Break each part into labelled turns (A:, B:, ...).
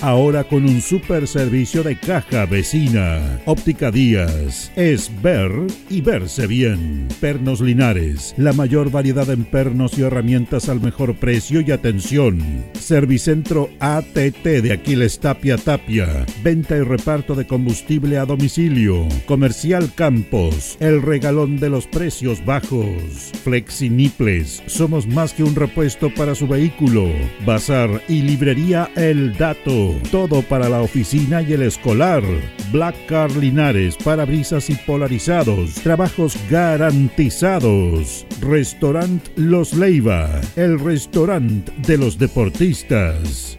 A: ahora con un super servicio de caja vecina. Óptica Díaz, es ver y verse bien. Pernos Linares, la mayor variedad en pernos y herramientas al mejor precio y atención. Servicentro ATT de Aquiles Tapia Tapia, venta y reparto de combustible a domicilio. Comercial Campos, el regalón de los precios bajos. Flexiniples, somos más que un repuesto para su vehículo. Bazar y librería El Dato. Todo para la oficina y el escolar. Black Car Linares, parabrisas y polarizados. Trabajos garantizados. Restaurant Los Leiva. El restaurante de los deportistas.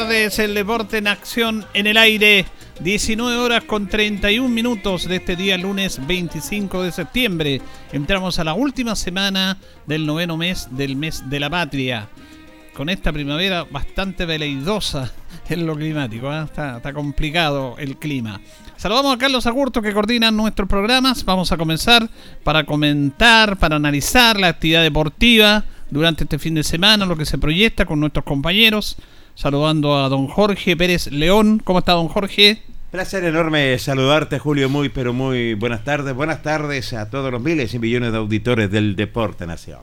B: Tardes, el deporte en acción en el aire. 19 horas con 31 minutos de este día lunes 25 de septiembre. Entramos a la última semana del noveno mes del mes de la patria. Con esta primavera bastante veleidosa en lo climático. ¿eh? Está, está complicado el clima. Saludamos a Carlos Agurto que coordina nuestros programas. Vamos a comenzar para comentar, para analizar la actividad deportiva durante este fin de semana, lo que se proyecta con nuestros compañeros saludando a don Jorge Pérez León. ¿Cómo está don Jorge?
C: Placer enorme saludarte, Julio. Muy, pero muy buenas tardes. Buenas tardes a todos los miles y millones de auditores del Deporte Nación.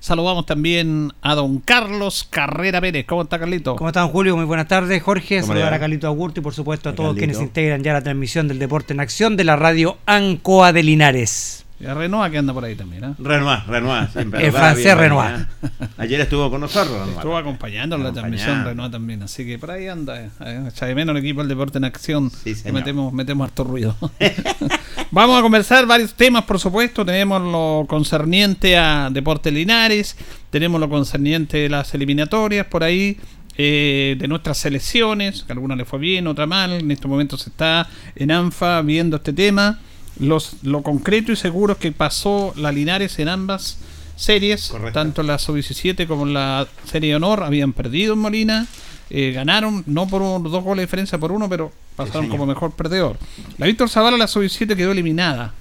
B: Saludamos también a don Carlos Carrera Pérez. ¿Cómo está, Carlito?
D: ¿Cómo están, Julio? Muy buenas tardes, Jorge. Saludar a Carlito Agurto y, por supuesto, a, todos quienes integran ya la transmisión del Deporte en Acción de la radio Ancoa de Linares.
B: Y a Renoir que anda por ahí también, ¿eh?
C: Renoir, Renoir, siempre.
D: El francés Renoir.
C: ¿eh? Ayer estuvo con nosotros, Renoir.
B: Estuvo acompañando en la transmisión Renoir también, así que por ahí anda. Eh. Echa de menos el equipo del deporte en acción.
C: Sí,
B: que metemos, metemos harto ruido. Vamos a conversar varios temas, por supuesto. Tenemos lo concerniente a Deporte Linares, tenemos lo concerniente a las eliminatorias por ahí. Eh, de nuestras selecciones, que alguna le fue bien, otra mal. En este momento se está en ANFA viendo este tema los, lo concreto y seguro es que pasó la Linares en ambas series,
C: Correcto.
B: tanto la Sub-17 como la Serie de Honor, habían perdido en Molina, eh, ganaron, no por un, dos goles de diferencia por uno, pero pasaron
C: Sí,
B: como mejor perdedor. La Víctor Zavala, la Sub-17 quedó eliminada.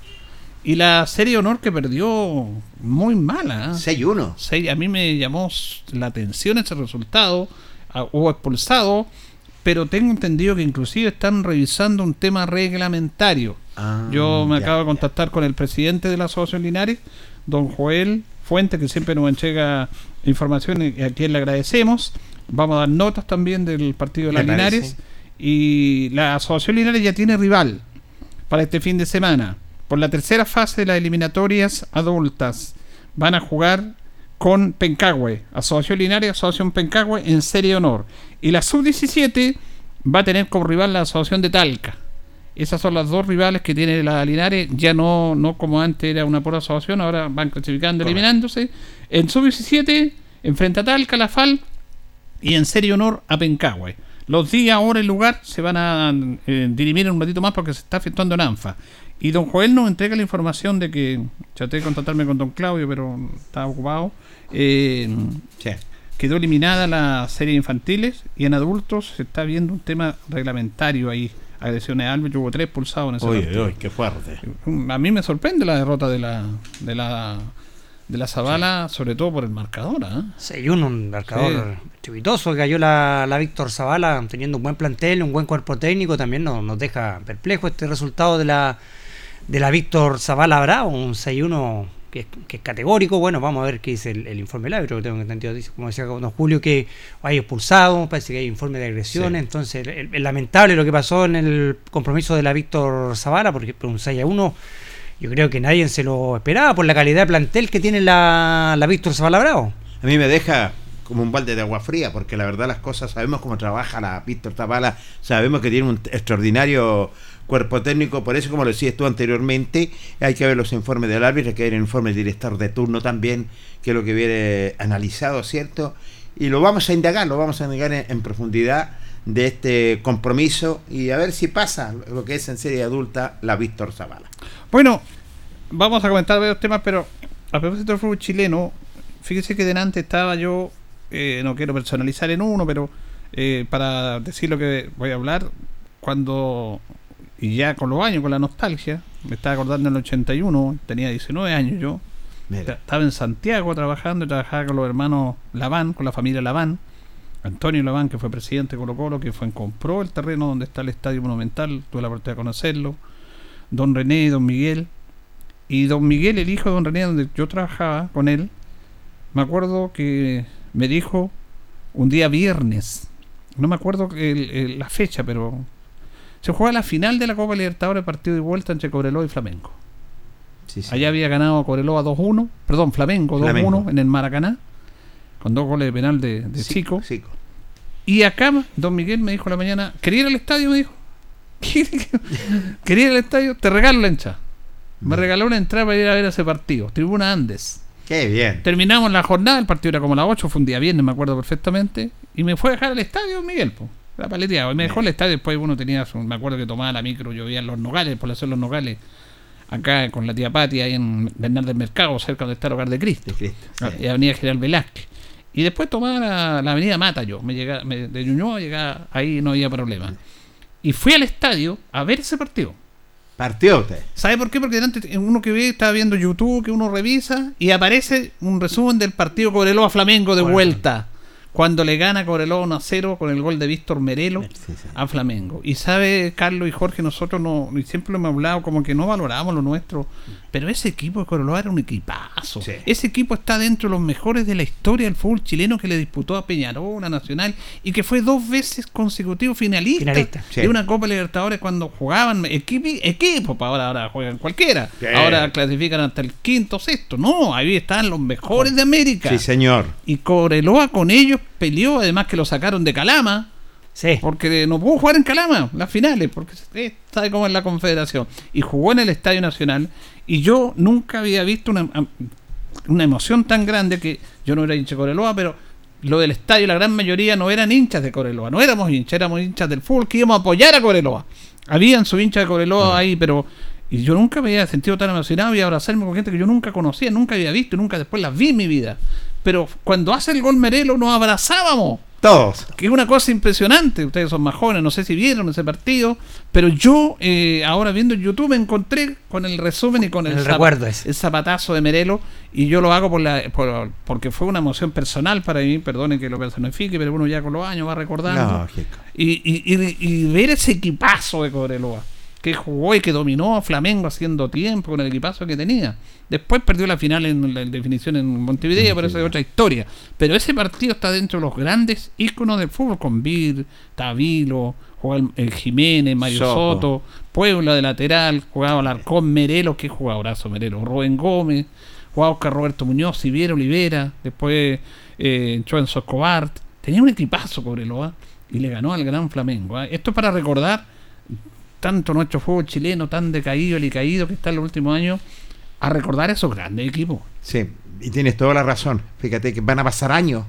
B: Y la Serie de Honor que perdió muy mala. ¿eh?
C: 6-1.
B: Sí, a mí me llamó la atención ese resultado. Hubo expulsado, pero tengo entendido que inclusive están revisando un tema reglamentario.
C: Ah,
B: Yo me
C: ya,
B: acabo de
C: ya.
B: contactar con el presidente de la Asociación Linares, don Joel Fuente, que siempre nos entrega información y a quien le agradecemos. Vamos a dar notas también del partido de las Linares. Y la Asociación Linares ya tiene rival para este fin de semana. Por la tercera fase de las eliminatorias adultas van a jugar con Pencagüe, Asociación Linares, Asociación Pencagüe en Serie Honor. Y la Sub-17 va a tener como rival la Asociación de Talca. Esas son las dos rivales que tiene la Linares, ya no, no como antes era una pura asociación, ahora van clasificando,
C: Correcto.
B: eliminándose. En Sub-17 Enfrente a tal Calafal y en serio honor a Pencahue. Los días, hora y lugar se van a eh, dirimir un ratito más porque se está efectuando en ANFA. Y don Joel nos entrega la información de que traté de contactarme con don Claudio, pero estaba ocupado. Eh, quedó eliminada la serie de infantiles y en adultos se está viendo un tema reglamentario ahí. Agresiones al árbitro, hubo tres pulsados en ese
C: Oye, qué fuerte.
B: A mí me sorprende la derrota de la, de la de la Zavala, sobre todo por el marcador. ¿eh?
D: Sí, un, un marcador sí. que cayó la, la Víctor Zavala teniendo un buen plantel, un buen cuerpo técnico, también nos, nos deja perplejo este resultado de la de la Víctor Zavala Bravo, un 6-1 que, que, es categórico. Bueno, vamos a ver qué dice el, el informe del árbitro, que tengo entendido, dice, como decía don Julio, que hay expulsado, parece que hay informe de agresiones. Sí. Entonces, es lamentable lo que pasó en el compromiso de la Víctor Zavala, porque por un 6-1 yo creo que nadie se lo esperaba por la calidad de plantel que tiene la, la Víctor Zavala Bravo.
C: A mí me deja como un balde de agua fría, porque la verdad las cosas, sabemos cómo trabaja la Víctor Zavala, sabemos que tiene un extraordinario cuerpo técnico, por eso como lo decías tú anteriormente, hay que ver los informes del árbitro, hay que ver el informe del director de turno también, que es lo que viene analizado, ¿cierto? Y lo vamos a indagar, lo vamos a indagar en, en profundidad de este compromiso y a ver si pasa lo que es en serie adulta la Víctor Zavala.
B: Bueno, vamos a comentar varios temas, pero a propósito del fútbol chileno, fíjese que delante estaba yo, eh, no quiero personalizar en uno, pero eh, para decir lo que voy a hablar, cuando, y ya con los años, con la nostalgia, me estaba acordando en el 81, tenía 19 años yo, Mira. estaba en Santiago trabajando, trabajaba con los hermanos Laván, con la familia Laván, Antonio Laván, que fue presidente de Colo Colo, que fue compró el terreno donde está el Estadio Monumental, tuve la oportunidad de conocerlo, don René y don Miguel, y don Miguel, el hijo de don René, donde yo trabajaba con él, me acuerdo que me dijo un día viernes, no me acuerdo el, el, la fecha, pero se juega la final de la Copa Libertadores, partido de vuelta entre Cobreloa y Flamengo. Sí, sí. Allá había ganado Cobreloa 2-1, perdón, Flamengo 2-1 en el Maracaná, con dos goles de penal de, Chico. Chico. Y acá, don Miguel me dijo la mañana, ¿quería ir al estadio? Me dijo. ¿Quería ir al estadio? Te regalo la hinchada. Me regaló una entrada para ir a ver ese partido. Tribuna Andes.
C: Qué bien.
B: Terminamos la jornada, el partido era como las 8, fue un día viernes, me acuerdo perfectamente. Y me fue a dejar al estadio Miguel, pues. La paleteada. Y me dejó el estadio, después uno tenía, su, me acuerdo que tomaba la micro, yo veía los nogales, por hacer los nogales, acá con la tía Pati, ahí en Bernal del Mercado, cerca donde está el hogar de Cristo. De Cristo sí. Y Avenida General Velázquez. Y después tomaba la, la avenida Mata yo, me llegaba, me, de Ñuñoa llegaba, ahí no había problema. Y fui al estadio a ver ese partido.
C: Partió usted.
B: ¿Sabe por qué? Porque delante uno que ve, estaba viendo YouTube, que uno revisa, y aparece un resumen del partido Cobreloa Flamengo de bueno. vuelta. Cuando le gana Cobreloa 1 a 0 con el gol de Víctor Merelo sí, sí. a Flamengo. Y sabe, Carlos y Jorge, nosotros no, siempre lo hemos hablado como que no valorábamos lo nuestro. Pero ese equipo de Cobreloa era un equipazo. Sí. Ese equipo está dentro de los mejores de la historia del fútbol chileno que le disputó a Peñarol, a Nacional, y que fue dos veces consecutivo finalista, finalista de una Copa Libertadores cuando jugaban equipo, equipo ahora, ahora juegan cualquiera. Ahora clasifican hasta el quinto, sexto. No, ahí están los mejores de América.
C: Sí, señor.
B: Y Cobreloa con ellos peleó, además que lo sacaron de Calama. Sí. Porque no pudo jugar en Calama las finales, porque sabe cómo es la confederación. Y jugó en el Estadio Nacional. Y yo nunca había visto una, una emoción tan grande que yo no era hincha de Coreloa, pero lo del estadio, la gran mayoría no eran hinchas de Coreloa, no éramos hinchas, éramos hinchas del fútbol que íbamos a apoyar a Coreloa. Habían su hincha de Coreloa mm. ahí, pero y yo nunca me había sentido tan emocionado y abrazarme con gente que yo nunca conocía, nunca había visto, nunca después las vi en mi vida. Pero cuando hace el gol Merelo nos abrazábamos.
C: Todos.
B: Que es una cosa impresionante. Ustedes son más jóvenes, no sé si vieron ese partido. Pero yo, eh, ahora viendo en YouTube, me encontré con el resumen y con el,
D: el recuerdo ese.
B: el zapatazo de Merelo. Y yo lo hago por la, por, porque fue una emoción personal para mí. Perdonen que lo personifique, pero uno ya con los años va recordando.
C: Lógico.
B: Y, y, y, y ver ese equipazo de Cobreloa que jugó y que dominó a Flamengo haciendo tiempo con el equipazo que tenía. Después perdió la final en la definición en Montevideo, pero eso es otra historia. Pero ese partido está dentro de los grandes íconos del fútbol, con Vir, Tavilo, jugaba el, Jiménez, Mario Soto. Soto, Puebla de lateral, jugaba Alarcón, Merelo, que jugadorazo Merelo, Rubén Gómez, jugaba Oscar Roberto Muñoz, Siviero Olivera, después eh, Enzo Escobar. Tenía un equipazo Cobreloa y le ganó al Gran Flamengo. ¿eh? Esto es para recordar tanto nuestro fútbol chileno tan decaído y caído que está en los últimos años a recordar esos grandes equipos.
C: Sí, y tienes toda la razón. Fíjate que van a pasar años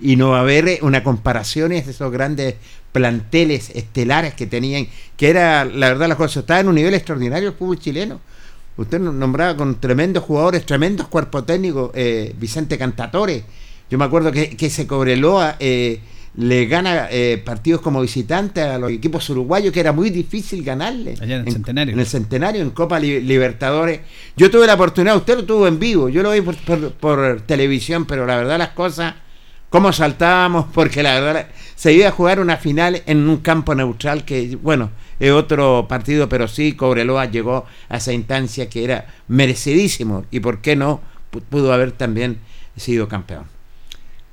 C: y no va a haber eh, una comparación de esos grandes planteles estelares que tenían, que era, la verdad, la cosa, estaba en un nivel extraordinario el fútbol chileno. Usted nombraba con tremendos jugadores, tremendos cuerpos técnicos, eh, Vicente Cantatore. Yo me acuerdo que, que ese Cobreloa eh, le gana eh, partidos como visitante a los equipos uruguayos, que era muy difícil ganarle.
B: Allá en el Centenario.
C: En el Centenario, en Copa Li- Libertadores. Yo tuve la oportunidad, usted lo tuvo en vivo, yo lo vi por, por- por televisión, pero la verdad las cosas, cómo saltábamos, porque la verdad se iba a jugar una final en un campo neutral que, bueno, es otro partido, pero sí, Cobreloa llegó a esa instancia que era merecidísimo y por qué no Pu- pudo haber también sido campeón.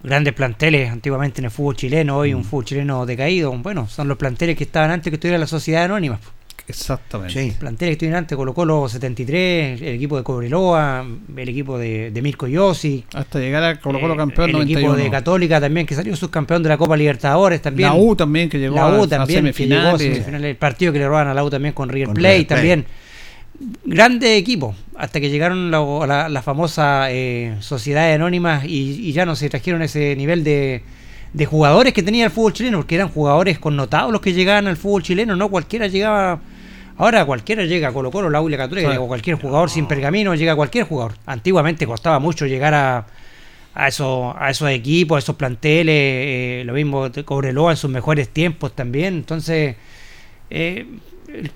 D: Grandes planteles antiguamente en el fútbol chileno, hoy un
C: Mm.
D: fútbol chileno decaído. Bueno, son los planteles que estaban antes que estuviera la sociedad anónima.
B: Exactamente.
C: Sí.
D: Planteles que estuvieron antes, Colo Colo 73, el equipo de Cobreloa, el equipo de, de Mirko Yossi.
B: Hasta llegar a Colo Colo
D: eh,
B: campeón
D: el
B: 91.
D: equipo de Católica también, que salió subcampeón de la Copa Libertadores también.
B: La U también que llegó
D: la
B: a,
D: U
B: a
D: también, que llegó a
B: semifinales.
D: semifinales. El partido que le roban a la U también con River
C: Con
D: Plate
C: River Plate.
D: también. Grandes equipos, hasta que llegaron la, la- la famosa eh, sociedades anónimas y, y ya no se trajeron ese nivel de, de jugadores que tenía el fútbol chileno, porque eran jugadores connotados los que llegaban al fútbol chileno, no cualquiera llegaba. Ahora cualquiera llega a Colo Colo, la U y la Católica,
B: Sí.
D: cualquier jugador sin pergamino, llega cualquier jugador. Antiguamente costaba mucho llegar a, a esos, a esos equipos, a esos planteles, eh, lo mismo de Cobreloa en sus mejores tiempos también. Entonces, eh,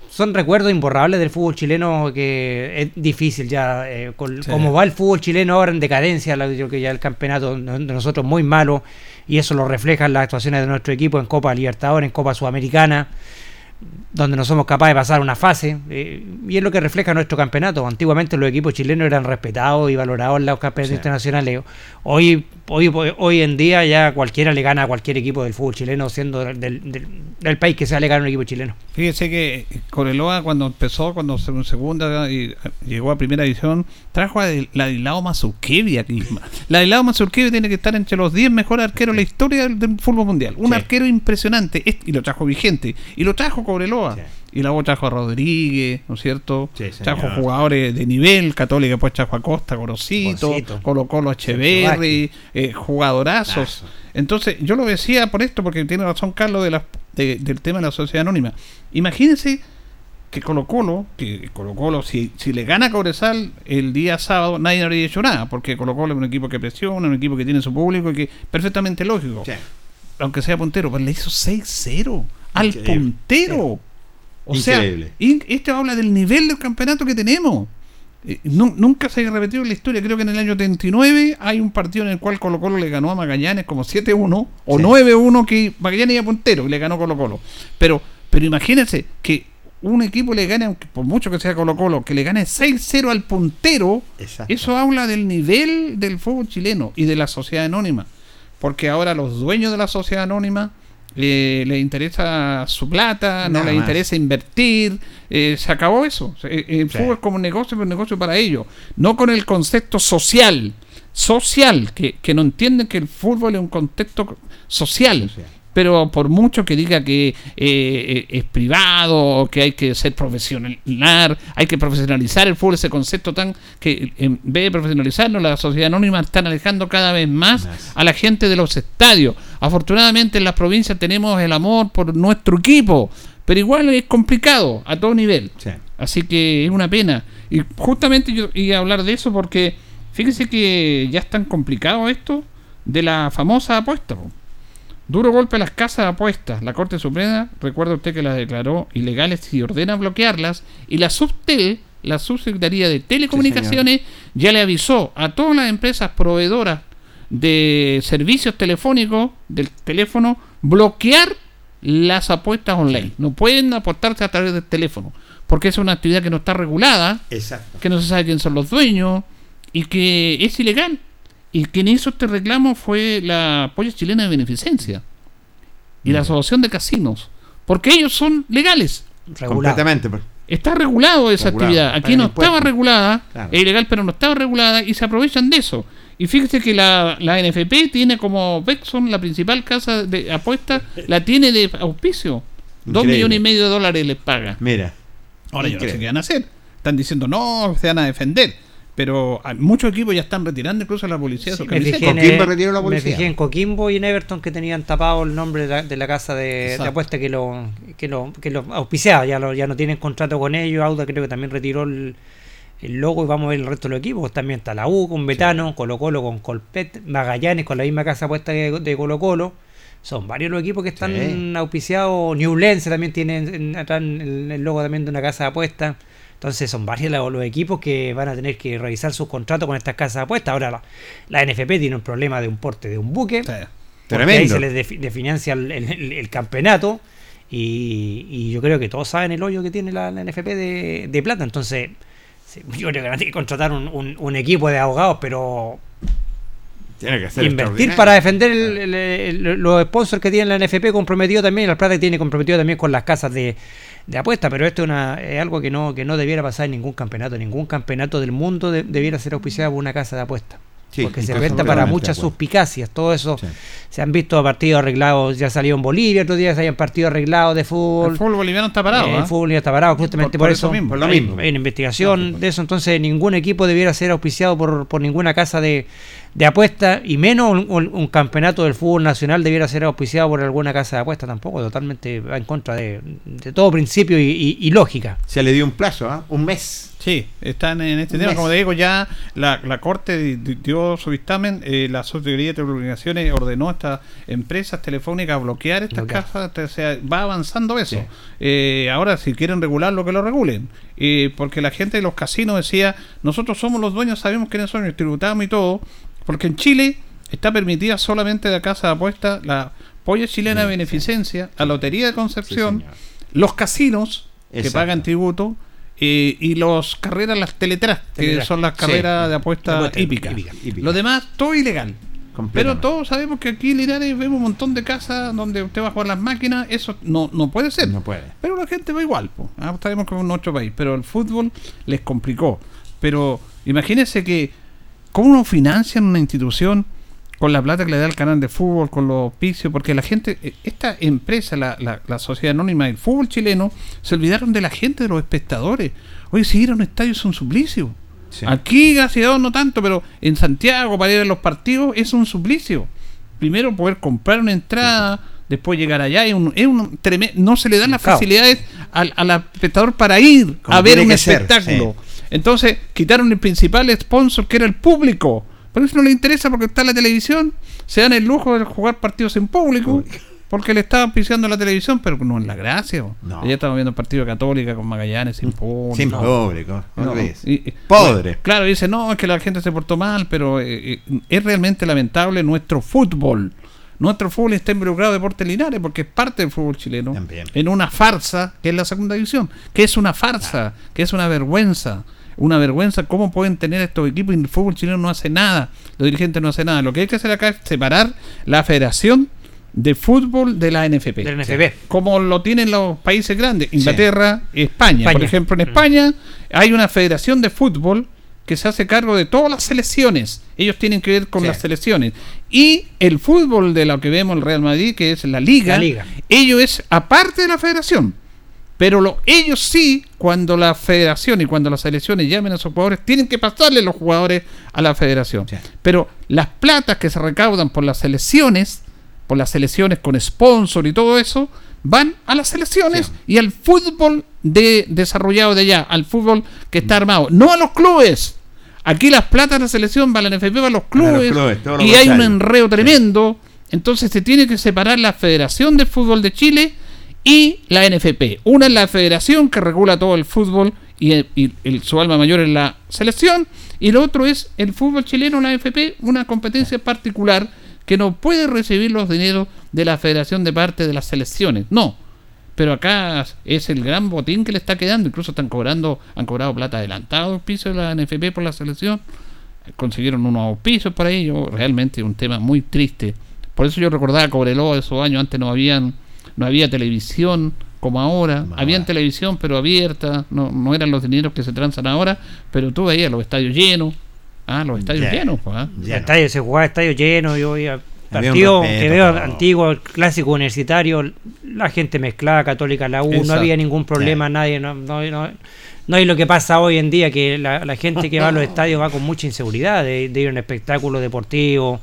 D: son recuerdos imborrables del fútbol chileno que es difícil ya. eh, con-
B: Sí.
D: Como va el fútbol chileno ahora en decadencia, yo que ya el campeonato de nosotros muy malo y eso lo reflejan las actuaciones de nuestro equipo en Copa Libertadores, en Copa Sudamericana donde no somos capaces de pasar una fase, eh, y es lo que refleja nuestro campeonato. Antiguamente los equipos chilenos eran respetados y valorados en los campeonatos
C: Sí.
D: internacionales. Hoy, hoy, hoy en día ya cualquiera le gana a cualquier equipo del fútbol chileno, siendo del, del- del país que sea le gana un equipo chileno.
B: Fíjese que Coreloa cuando empezó, cuando se en segunda y llegó a primera división, trajo a Ladislao Mazurkevi aquí. Ladislao Mazurkevi tiene que estar entre los 10 mejores arqueros de la historia del, del fútbol mundial. Un
C: Sí.
B: arquero impresionante. Es- y lo trajo vigente. Y lo trajo Cobreloa.
C: Sí.
B: Y luego trajo a Rodríguez, ¿no es cierto?
C: Sí,
B: trajo jugadores de nivel, Católica después trajo a Costa, Gorosito,
D: Gorosito.
B: Colo Colo Echeverri, eh, jugadorazos.
C: Lazo.
B: Entonces, yo lo decía por esto, porque tiene razón Carlos de la- de- del tema de la sociedad anónima. Imagínense que Colo Colo, que Colo Colo, si, si le gana a Cobresal el día sábado, nadie habría hecho nada, porque Colo Colo es un equipo que presiona, un equipo que tiene su público y que perfectamente lógico,
C: Sí.
B: aunque sea puntero, pero le hizo 6-0 al
C: Increíble.
B: puntero. O
C: Increíble.
B: sea, esto habla del nivel del campeonato que tenemos. Eh, nu- nunca se ha repetido en la historia. Creo que en el año 39 hay un partido en el cual Colo Colo le ganó a Magallanes como 7-1 o
C: Sí.
B: 9-1 que Magallanes iba puntero y le ganó Colo Colo. Pero, pero imagínense que un equipo le gane, aunque por mucho que sea Colo Colo, que le gane 6-0 al puntero,
C: Exacto.
B: eso habla del nivel del fútbol chileno y de la sociedad anónima. Porque ahora los dueños de la sociedad anónima eh, les interesa su plata, no
C: Nada más.
B: interesa invertir. eh, se acabó eso. Eh, El
C: Sí.
B: fútbol es como un negocio, pero un negocio para ellos. No con el concepto social. Social, que, que no entienden que el fútbol es un contexto social.
C: Social.
B: Pero por mucho que diga que eh, eh, es privado, que hay que ser profesional, hay que profesionalizar el fútbol, ese concepto tan que en vez de profesionalizarlo, la sociedad anónima están alejando cada vez Más. a la gente de los estadios. Afortunadamente en las provincias tenemos el amor por nuestro equipo, pero igual es complicado a todo nivel.
C: Sí.
B: Así que es una pena. Y justamente yo iba a hablar de eso porque fíjese que ya es tan complicado esto de la famosa apuesta. po. Duro golpe a las casas de apuestas. La Corte Suprema, recuerda usted que las declaró ilegales y ordena bloquearlas. Y la Subtel, la Subsecretaría de Telecomunicaciones, ya le avisó a todas las empresas proveedoras de servicios telefónicos del teléfono bloquear las apuestas online. No pueden apostarse a través del teléfono. Porque es una actividad que no está regulada
C: Exacto.
B: que no se sabe quién son los dueños y que es ilegal. Y quien hizo este reclamo fue la Polla Chilena de Beneficencia y la Asociación de Casinos, porque ellos son legales.
C: Completamente. pues.
B: Está regulado esa
C: Regulado.
B: actividad. Aquí no
C: impuestos.
B: estaba regulada,
C: Claro.
B: es ilegal, pero no estaba regulada y se aprovechan de eso. Y fíjese que la, la NFP tiene como Bexon, la principal casa de apuestas, la tiene de auspicio. Dos
C: Increíble.
B: millones y medio de dólares les paga.
C: Mira.
B: Ahora yo no sé
C: Increíble.
B: qué van a hacer. Están diciendo, no, se van a defender. pero hay muchos equipos ya están retirando incluso la policía.
D: Sí, me, fijé en,
C: Coquimbo retiró la
D: me
C: policía.
D: fijé en Coquimbo y en Everton que tenían tapado el nombre de la, de la casa de, de apuesta que lo, que lo, que lo auspiciaba, ya, lo, ya no tienen contrato con ellos, Auda creo que también retiró el, el logo y vamos a ver el resto de los equipos, también está la U con Betano, Colo Colo con Colpet, Magallanes con la misma casa apuesta de, de Colo Colo, son varios los equipos que están
C: Sí.
D: auspiciados, Newlense también tiene en- en- atrás el, logo también de una casa de apuesta. Entonces son varios los, equipos que van a tener que revisar sus contratos con estas casas de apuestas. Ahora la, la NFP tiene un problema de un porte de un buque.
B: Sí.
C: Tremendo.
D: ahí se les defi- definancia el, el- el- el campeonato. Y, y yo creo que todos saben el hoyo que tiene la, la NFP de, de plata. Entonces, sí, yo creo que van a tener que contratar un, un- un equipo de abogados, pero
C: Tiene que ser
D: invertir para defender el- el- el- los sponsors que tiene la NFP comprometido también, la plata que tiene comprometido también con las casas de, de apuesta, pero esto es, una, es algo que no, que no debiera pasar en ningún campeonato. Ningún campeonato del mundo de- debiera ser auspiciado por una casa de apuesta.
C: Sí,
D: porque se presta para muchas suspicacias. Todo eso
C: Sí.
D: se han visto partidos arreglados, ya salió en Bolivia, otros días hay partidos arreglados de fútbol.
B: El fútbol boliviano está parado.
D: Eh,
B: ¿ah?
D: el fútbol ya está parado justamente
B: Por-
D: por,
B: por
D: eso.
B: mismo.
C: Por lo
D: hay,
C: mismo.
D: hay una investigación de eso, entonces ningún equipo debiera ser auspiciado por, por ninguna casa de, de apuesta y menos un, un- un campeonato del fútbol nacional debiera ser auspiciado por alguna casa de apuesta tampoco, totalmente va en contra de, de todo principio y, y- y lógica.
C: Se le dio un plazo, ¿ah? un mes.
B: Sí, están en este tema. Como te digo, ya la, la Corte di- di- dio su dictamen. eh, la Subsecretaría de Telecomunicaciones ordenó a estas empresas telefónicas bloquear estas
D: Bloquear.
B: casas. O sea, va avanzando eso.
C: Sí.
B: Eh, ahora, si quieren regularlo, que lo regulen. Eh, porque la gente de los casinos decía: Nosotros somos los dueños, sabemos quiénes son, y tributamos y todo. Porque en Chile está permitida solamente la casa de apuestas la Polla Chilena de
C: sí.
B: Beneficencia, la Lotería de Concepción, los casinos que pagan tributo eh, y los carreras, las teletrack, que son las
C: Sí.
B: carreras de apuesta
D: hípica.
B: Lo demás, todo ilegal. Pero todos sabemos que aquí en Linares vemos un montón de casas donde usted va a jugar las máquinas, eso no, no puede ser.
C: No puede.
B: Pero la gente va igual, po. Ah, sabemos que es un otro país, pero el fútbol les complicó. Pero imagínense que cómo financian una institución con la plata que le da el canal de fútbol, con los auspicios, porque la gente, eh, esta empresa, la, la, la sociedad anónima del fútbol chileno, se olvidaron de la gente, de los espectadores. Oye, si ir a un estadio es un suplicio.
C: Sí.
B: Aquí, gracias a Dios, no tanto, pero en Santiago, para ir a los partidos, es un suplicio. Primero poder comprar una entrada, después llegar allá, es un, es un tremen- no se le dan las facilidades al, al espectador para ir
C: Como
B: a ver un
C: ser,
B: espectáculo. Entonces, quitaron el principal sponsor que era el público. Pero eso no le interesa porque está en la televisión, se dan el lujo de jugar partidos en público. Porque le estaban pisando la televisión, pero no es la gracia.
C: No.
B: Ayer estamos viendo partido católica con Magallanes sin público.
C: Sin público.
B: No, y-. Claro, dice, no, es que la gente se portó mal, pero eh, eh, es realmente lamentable nuestro fútbol. Nuestro fútbol está involucrado en Deportes Linares porque es parte del fútbol chileno.
C: También.
B: En una farsa que es la segunda división. Que es una farsa, que es una vergüenza. Una vergüenza cómo pueden tener estos equipos y el fútbol chileno no hace nada. Los dirigentes no hacen nada. Lo que hay que hacer acá es separar la federación de fútbol de la NFP.
D: Del NFP.
B: Como lo tienen los países grandes, Inglaterra, España. Por ejemplo, en
D: Mm.
B: España hay una federación de fútbol que se hace cargo de todas las selecciones. Ellos tienen que ver con
C: Sí.
B: las selecciones. Y el fútbol de lo que vemos el Real Madrid, que es la liga,
D: La liga.
B: ello es aparte de la federación. Pero lo, ellos sí, cuando la federación y cuando las selecciones llamen a sus jugadores, tienen que pasarle los jugadores a la federación.
C: Sí.
B: Pero las platas que se recaudan por las selecciones, por las selecciones con sponsor y todo eso, van a las selecciones
C: Sí.
B: y al fútbol de, desarrollado de allá, al fútbol que está armado, no a los clubes. Aquí las platas de la selección van a la NFP, van a los
C: Van a los
B: clubes, y hay un enreo tremendo. Entonces se tiene que separar la Federación de Fútbol de Chile y la NFP. Una es la federación que regula todo el fútbol y, su alma mayor es la selección. Y lo otro es el fútbol chileno, la NFP, una competencia particular que no puede recibir los dineros de la federación de parte de las selecciones. No. Pero acá es el gran botín que le está quedando. Incluso están cobrando, han cobrado plata adelantado el piso de la NFP por la selección. Consiguieron unos auspicios para ello. Realmente un tema muy triste. Por eso yo recordaba Cobreloa esos años. Antes no habían, no había televisión como ahora. Habían televisión pero abierta. No, no eran los dineros que se transan ahora. Pero tú veías los estadios llenos. Ah, los estadios
C: Ya.
B: llenos. Pues, ah.
D: Estadio, se jugaba estadio lleno, yo voy a
C: Había un
D: partido que veo antiguo, clásico universitario, la gente mezclada, católica la U, no había ningún problema, nadie, no, no, no, No, y lo que pasa hoy en día, que la, la gente que va a los estadios va con mucha inseguridad de, de ir a un espectáculo deportivo.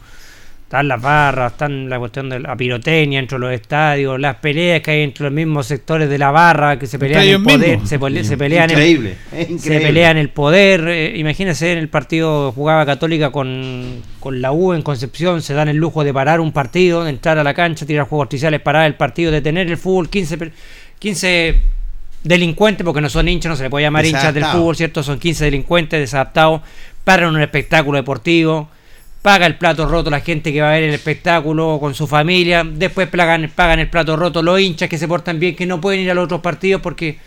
D: Están las barras, están la cuestión de la pirotecnia dentro de los estadios, las peleas que hay entre los mismos sectores de la barra, que se pelean el poder, se, pele- se pelean el,
C: Increíble, es
D: se pelean el poder. eh, imagínense en el partido jugaba Católica con, con la U en Concepción, se dan el lujo de parar un partido, de entrar a la cancha, tirar juegos artificiales, parar el partido, detener el fútbol, 15, per- 15 delincuentes, porque no son hinchas, no se le puede llamar hinchas del fútbol, ¿cierto? Son 15 delincuentes desadaptados, paran un espectáculo deportivo, paga el plato roto la gente que va a ver el espectáculo con su familia, después pagan, pagan el plato roto los hinchas que se portan bien, que no pueden ir a los otros partidos porque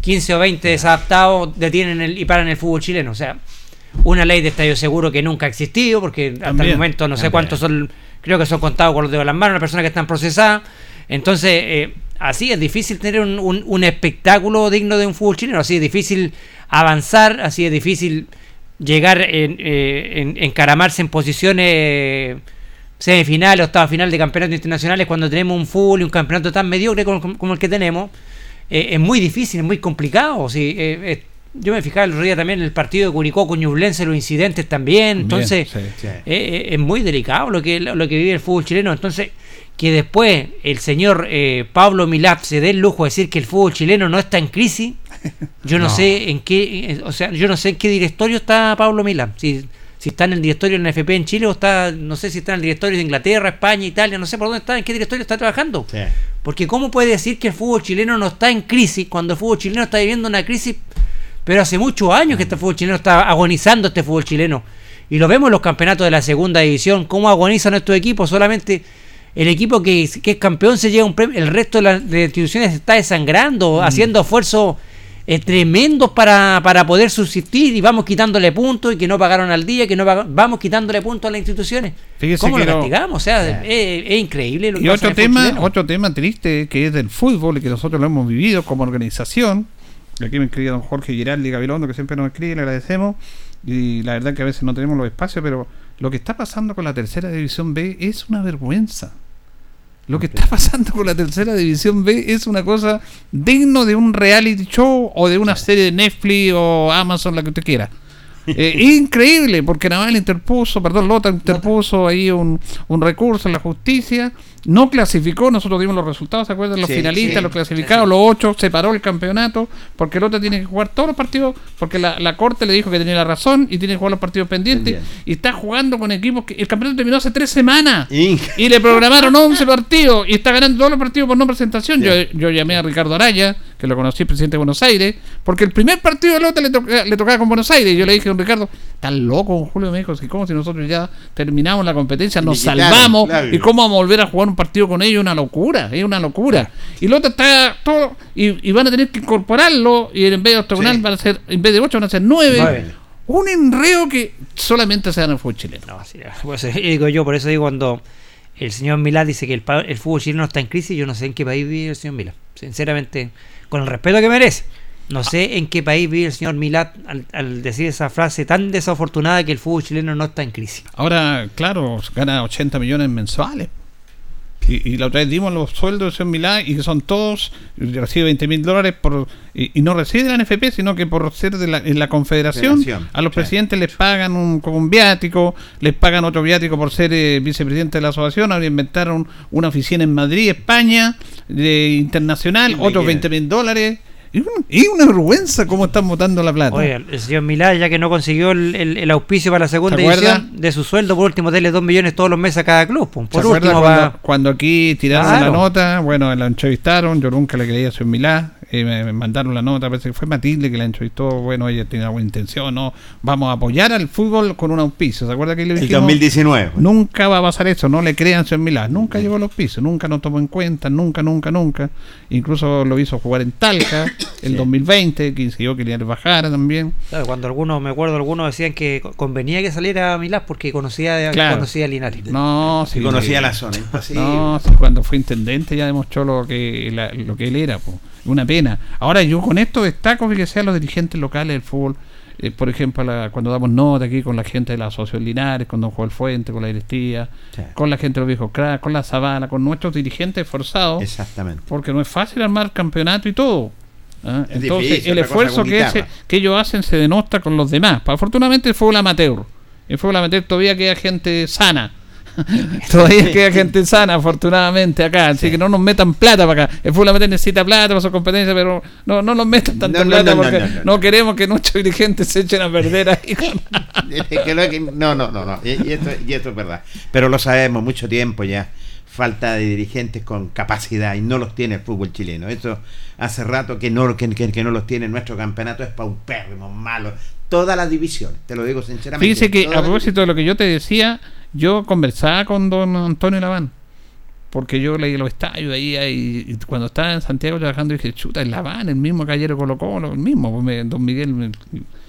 D: 15 o 20 desadaptados detienen el, y paran el fútbol chileno. O sea, una ley de estadio seguro que nunca ha existido, porque hasta el momento no sé
C: también.
D: cuántos son, creo que son contados con los dedos de las manos, las personas que están procesadas. Entonces, eh, así es difícil tener un, un- un espectáculo digno de un fútbol chileno, así es difícil avanzar, así es difícil llegar en, eh, en- encaramarse en posiciones eh, semifinales, octava final de campeonatos internacionales cuando tenemos un fútbol y un campeonato tan mediocre como, como el que tenemos. Eh, es muy difícil, es muy complicado. sí, eh, eh, yo me fijaba el otro día también en el partido de Curicó con Ñublense, los incidentes también. Entonces,
B: Bien, sí.
C: Sí.
D: eh, es muy delicado lo que, lo que vive el fútbol chileno. Entonces, que después el señor eh, Pablo Milap se dé el lujo de decir que el fútbol chileno no está en crisis, yo no,
C: No.
D: sé en qué, eh, o sea, yo no sé en qué directorio está Pablo Milap. Si, si está en el directorio en la FP en Chile o está, no sé si está en el directorio de Inglaterra, España, Italia, no sé por dónde está, en qué directorio está trabajando.
C: Sí.
D: Porque ¿cómo puede decir que el fútbol chileno no está en crisis cuando el fútbol chileno está viviendo una crisis, pero hace muchos años que este fútbol chileno está agonizando este fútbol chileno? Y lo vemos en los campeonatos de la segunda división, cómo agonizan estos equipos, solamente el equipo que, es- que es campeón se lleva un premio, el resto de las de instituciones se está desangrando, haciendo esfuerzos eh, tremendos para, para poder subsistir y vamos quitándole puntos y que no pagaron al día, que no pag- vamos quitándole puntos a las instituciones.
B: Fíjese
D: ¿Cómo
B: que
D: lo
B: lo-
D: castigamos? O sea, es, es increíble. Lo que
B: Y otro tema, otro tema triste que es del fútbol y que nosotros lo hemos vivido como organización. Y aquí me escribía don Jorge Giraldi Gabilondo, que siempre nos escribe, le agradecemos. Y la verdad que a veces no tenemos los espacios, pero lo que está pasando con la tercera división B es una vergüenza. Lo que está pasando con la tercera división B es una cosa digno de un reality show o de una serie de Netflix o Amazon, la que usted quiera. Eh, increíble, porque Naval interpuso, perdón, Lota interpuso ahí un, un recurso en la justicia, no clasificó, nosotros dimos los resultados, ¿se acuerdan? Los
C: Sí,
B: finalistas,
C: sí,
B: los clasificados, los ocho, separó el campeonato, porque Lota tiene que jugar todos los partidos, porque la, la corte le dijo que tenía la razón y tiene que jugar los partidos pendientes,
C: Pendiente.
B: y está jugando con equipos que el campeonato terminó hace tres semanas.
C: Inc-
B: Y le programaron 11 partidos y está ganando todos los partidos por no presentación. Yo, yo llamé a Ricardo Araya, que lo conocí, presidente de Buenos Aires, porque el primer partido de Lota le, toca- le tocaba con Buenos Aires. Y yo le dije a don Ricardo, tan loco, Julio me dijo, si como si nosotros ya terminamos la competencia, nos salvamos,
C: claro.
B: y cómo vamos a volver a jugar un partido con ellos, una locura, es una locura. Y Lota está todo, y, y van a tener que incorporarlo, y en vez de octogonal
C: Sí.
B: van a ser, en vez de 8 van a ser 9.
D: Nueve.
B: Un enreo que solamente se da en el fútbol chileno.
D: No, sí, pues, eh, digo yo, por eso digo cuando el señor Milá dice que el, pa- el fútbol chileno está en crisis, yo no sé en qué país vive el señor Milá. Sinceramente, con el respeto que merece. No sé en qué país vive el señor Milá al, al decir esa frase tan desafortunada que el fútbol chileno no está en crisis.
B: Ahora, claro, gana 80 millones mensuales. Y, y la otra vez dimos los sueldos de señor Milá y que son todos, recibe 20 mil dólares por, y, y no recibe de la NFP, sino que por ser de la, en la confederación,
C: Federación,
B: a los presidentes les pagan un, como un viático, les pagan otro viático por ser eh, vicepresidente de la asociación, ahora inventaron una oficina en Madrid, España, de internacional,
C: ¿Quién me
B: otros
C: quiere?
B: 20 mil dólares. Y una vergüenza cómo están votando la plata.
D: Oye, el señor Milá, ya que no consiguió el, el- el auspicio para la segunda división, de su sueldo, por último, dele 2 millones todos los meses a cada club.
B: ¿Se
D: Por
B: acuerda
D: último,
B: cuando,
D: va.
B: cuando aquí tiraron
D: Claro.
B: la nota? Bueno, la entrevistaron, yo nunca le creía a su Milá, eh, me, mandaron la nota, parece que fue Matilde que la entrevistó, bueno, ella tiene buena intención, no, vamos a apoyar al fútbol con un auspicio, ¿se acuerda que le
C: El
B: dijimos?
C: 2019.
B: Nunca va a pasar eso, no le crean a su Milá, nunca llegó al auspicio, nunca nos tomó en cuenta, nunca, nunca, nunca, incluso lo hizo jugar en Talca el
C: Sí.
B: 2020, que consiguió que le bajara también.
D: Claro, cuando algunos, me acuerdo, algunos decían que co- convenía que saliera a Milán porque conocía,
B: Claro.
D: conocía a Linares.
B: No,
C: Si
B: sí,
C: conocía
B: sí.
C: la zona.
B: No, sí, cuando fue intendente ya demostró lo que la- lo que él era, po. Una pena. Ahora yo con esto destaco que sean los dirigentes locales del fútbol, eh, por ejemplo, la- cuando damos nota aquí con la gente de la Asociación Linares, con Don Joel Fuente, con la directiva,
C: Sí.
B: con la gente de los viejos crack, con la Sabana, con nuestros dirigentes esforzados,
C: Exactamente.
B: porque no es fácil armar campeonato y todo. ¿ah?
C: Es
B: Entonces,
C: difícil,
B: el esfuerzo que, ese- que ellos hacen se denota con los demás. Afortunadamente, el fútbol amateur. El fútbol amateur todavía queda gente sana. todavía queda gente sana, afortunadamente, acá. Así que no nos metan plata para acá. El fútbol amateur necesita plata para su competencia, pero no, no nos metan tanta
C: No, no,
B: plata porque
C: no,
B: queremos que nuestros dirigentes se echen a perder ahí.
C: No, no, no, no. Y, esto, y esto es verdad. Pero lo sabemos mucho tiempo ya. Falta de dirigentes con capacidad y no los tiene el fútbol chileno. Eso hace rato que no, que, que- no los tiene. Nuestro campeonato es paupérrimo, malo. Todas las divisiones, te lo digo sinceramente.
B: Fíjese que a propósito de lo que yo te decía, yo conversaba con don Antonio Laván. Porque yo leí los estadios ahí, ahí, y cuando estaba en Santiago trabajando dije, chuta, el Laván, el mismo caballero Colo Colo, el mismo, pues me- don Miguel, me-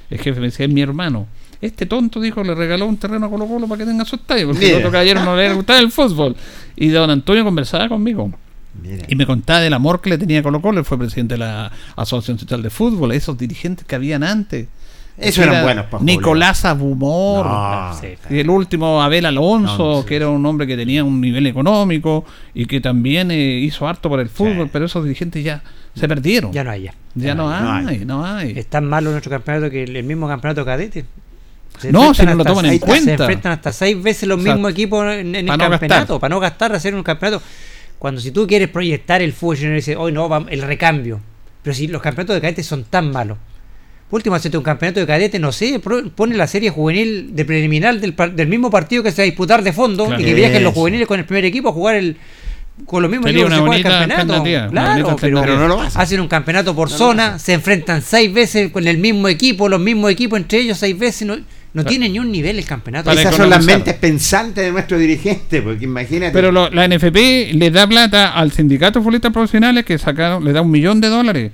B: el jefe me decía, es mi hermano. Este tonto dijo, le regaló un terreno a Colo Colo para que tenga su estadio, porque el
C: Mira.
B: otro caballero no le gustaba el fútbol. Y don Antonio conversaba conmigo.
C: Mira.
B: Y me contaba del amor que le tenía a Colo Colo, él fue presidente de la Asociación Central de Fútbol, esos dirigentes que habían antes.
C: Eso eran
B: Era
C: buenos.
B: Nicolás Abumor.
C: No.
B: El último, Abel Alonso, que era un hombre que tenía un nivel económico y que también eh, hizo harto por el fútbol,
C: Sí.
B: pero esos dirigentes ya se perdieron.
D: Ya
B: Ya,
D: no hay ya.
B: no,
C: no
B: hay,
C: hay.
B: no hay.
D: Es tan malo nuestro campeonato que el, el mismo campeonato cadete. Se
B: No, si no lo toman en cuenta.
D: Se enfrentan hasta seis veces los
B: O sea,
D: mismos equipos en, en el
B: no
D: campeonato,
B: gastar.
D: para no gastar, hacer un campeonato. Cuando si tú quieres proyectar el fútbol dices, hoy no, vamos, el recambio. Pero si los campeonatos de cadete son tan malos. Por último, hacete un campeonato de cadete, no sé, pro- pone la serie juvenil de preliminar del, par- del mismo partido que se va a disputar de fondo
B: Claro.
D: y que viajen los juveniles con el primer equipo a jugar el con los mismos equipos que
B: una
D: se juega el
B: bonita
D: campeonato. Claro, pero,
C: no lo hacen.
D: hacen un campeonato por
C: No
D: zona, se enfrentan seis veces con el mismo equipo, los mismos equipos entre ellos seis veces, no, no tiene ni un nivel el campeonato.
B: Para
C: Esas son las mentes pensantes de nuestro dirigente, porque imagínate.
B: Pero lo- la NFP le da plata al sindicato de futbolistas profesionales que sacaron, le da un millón de dólares.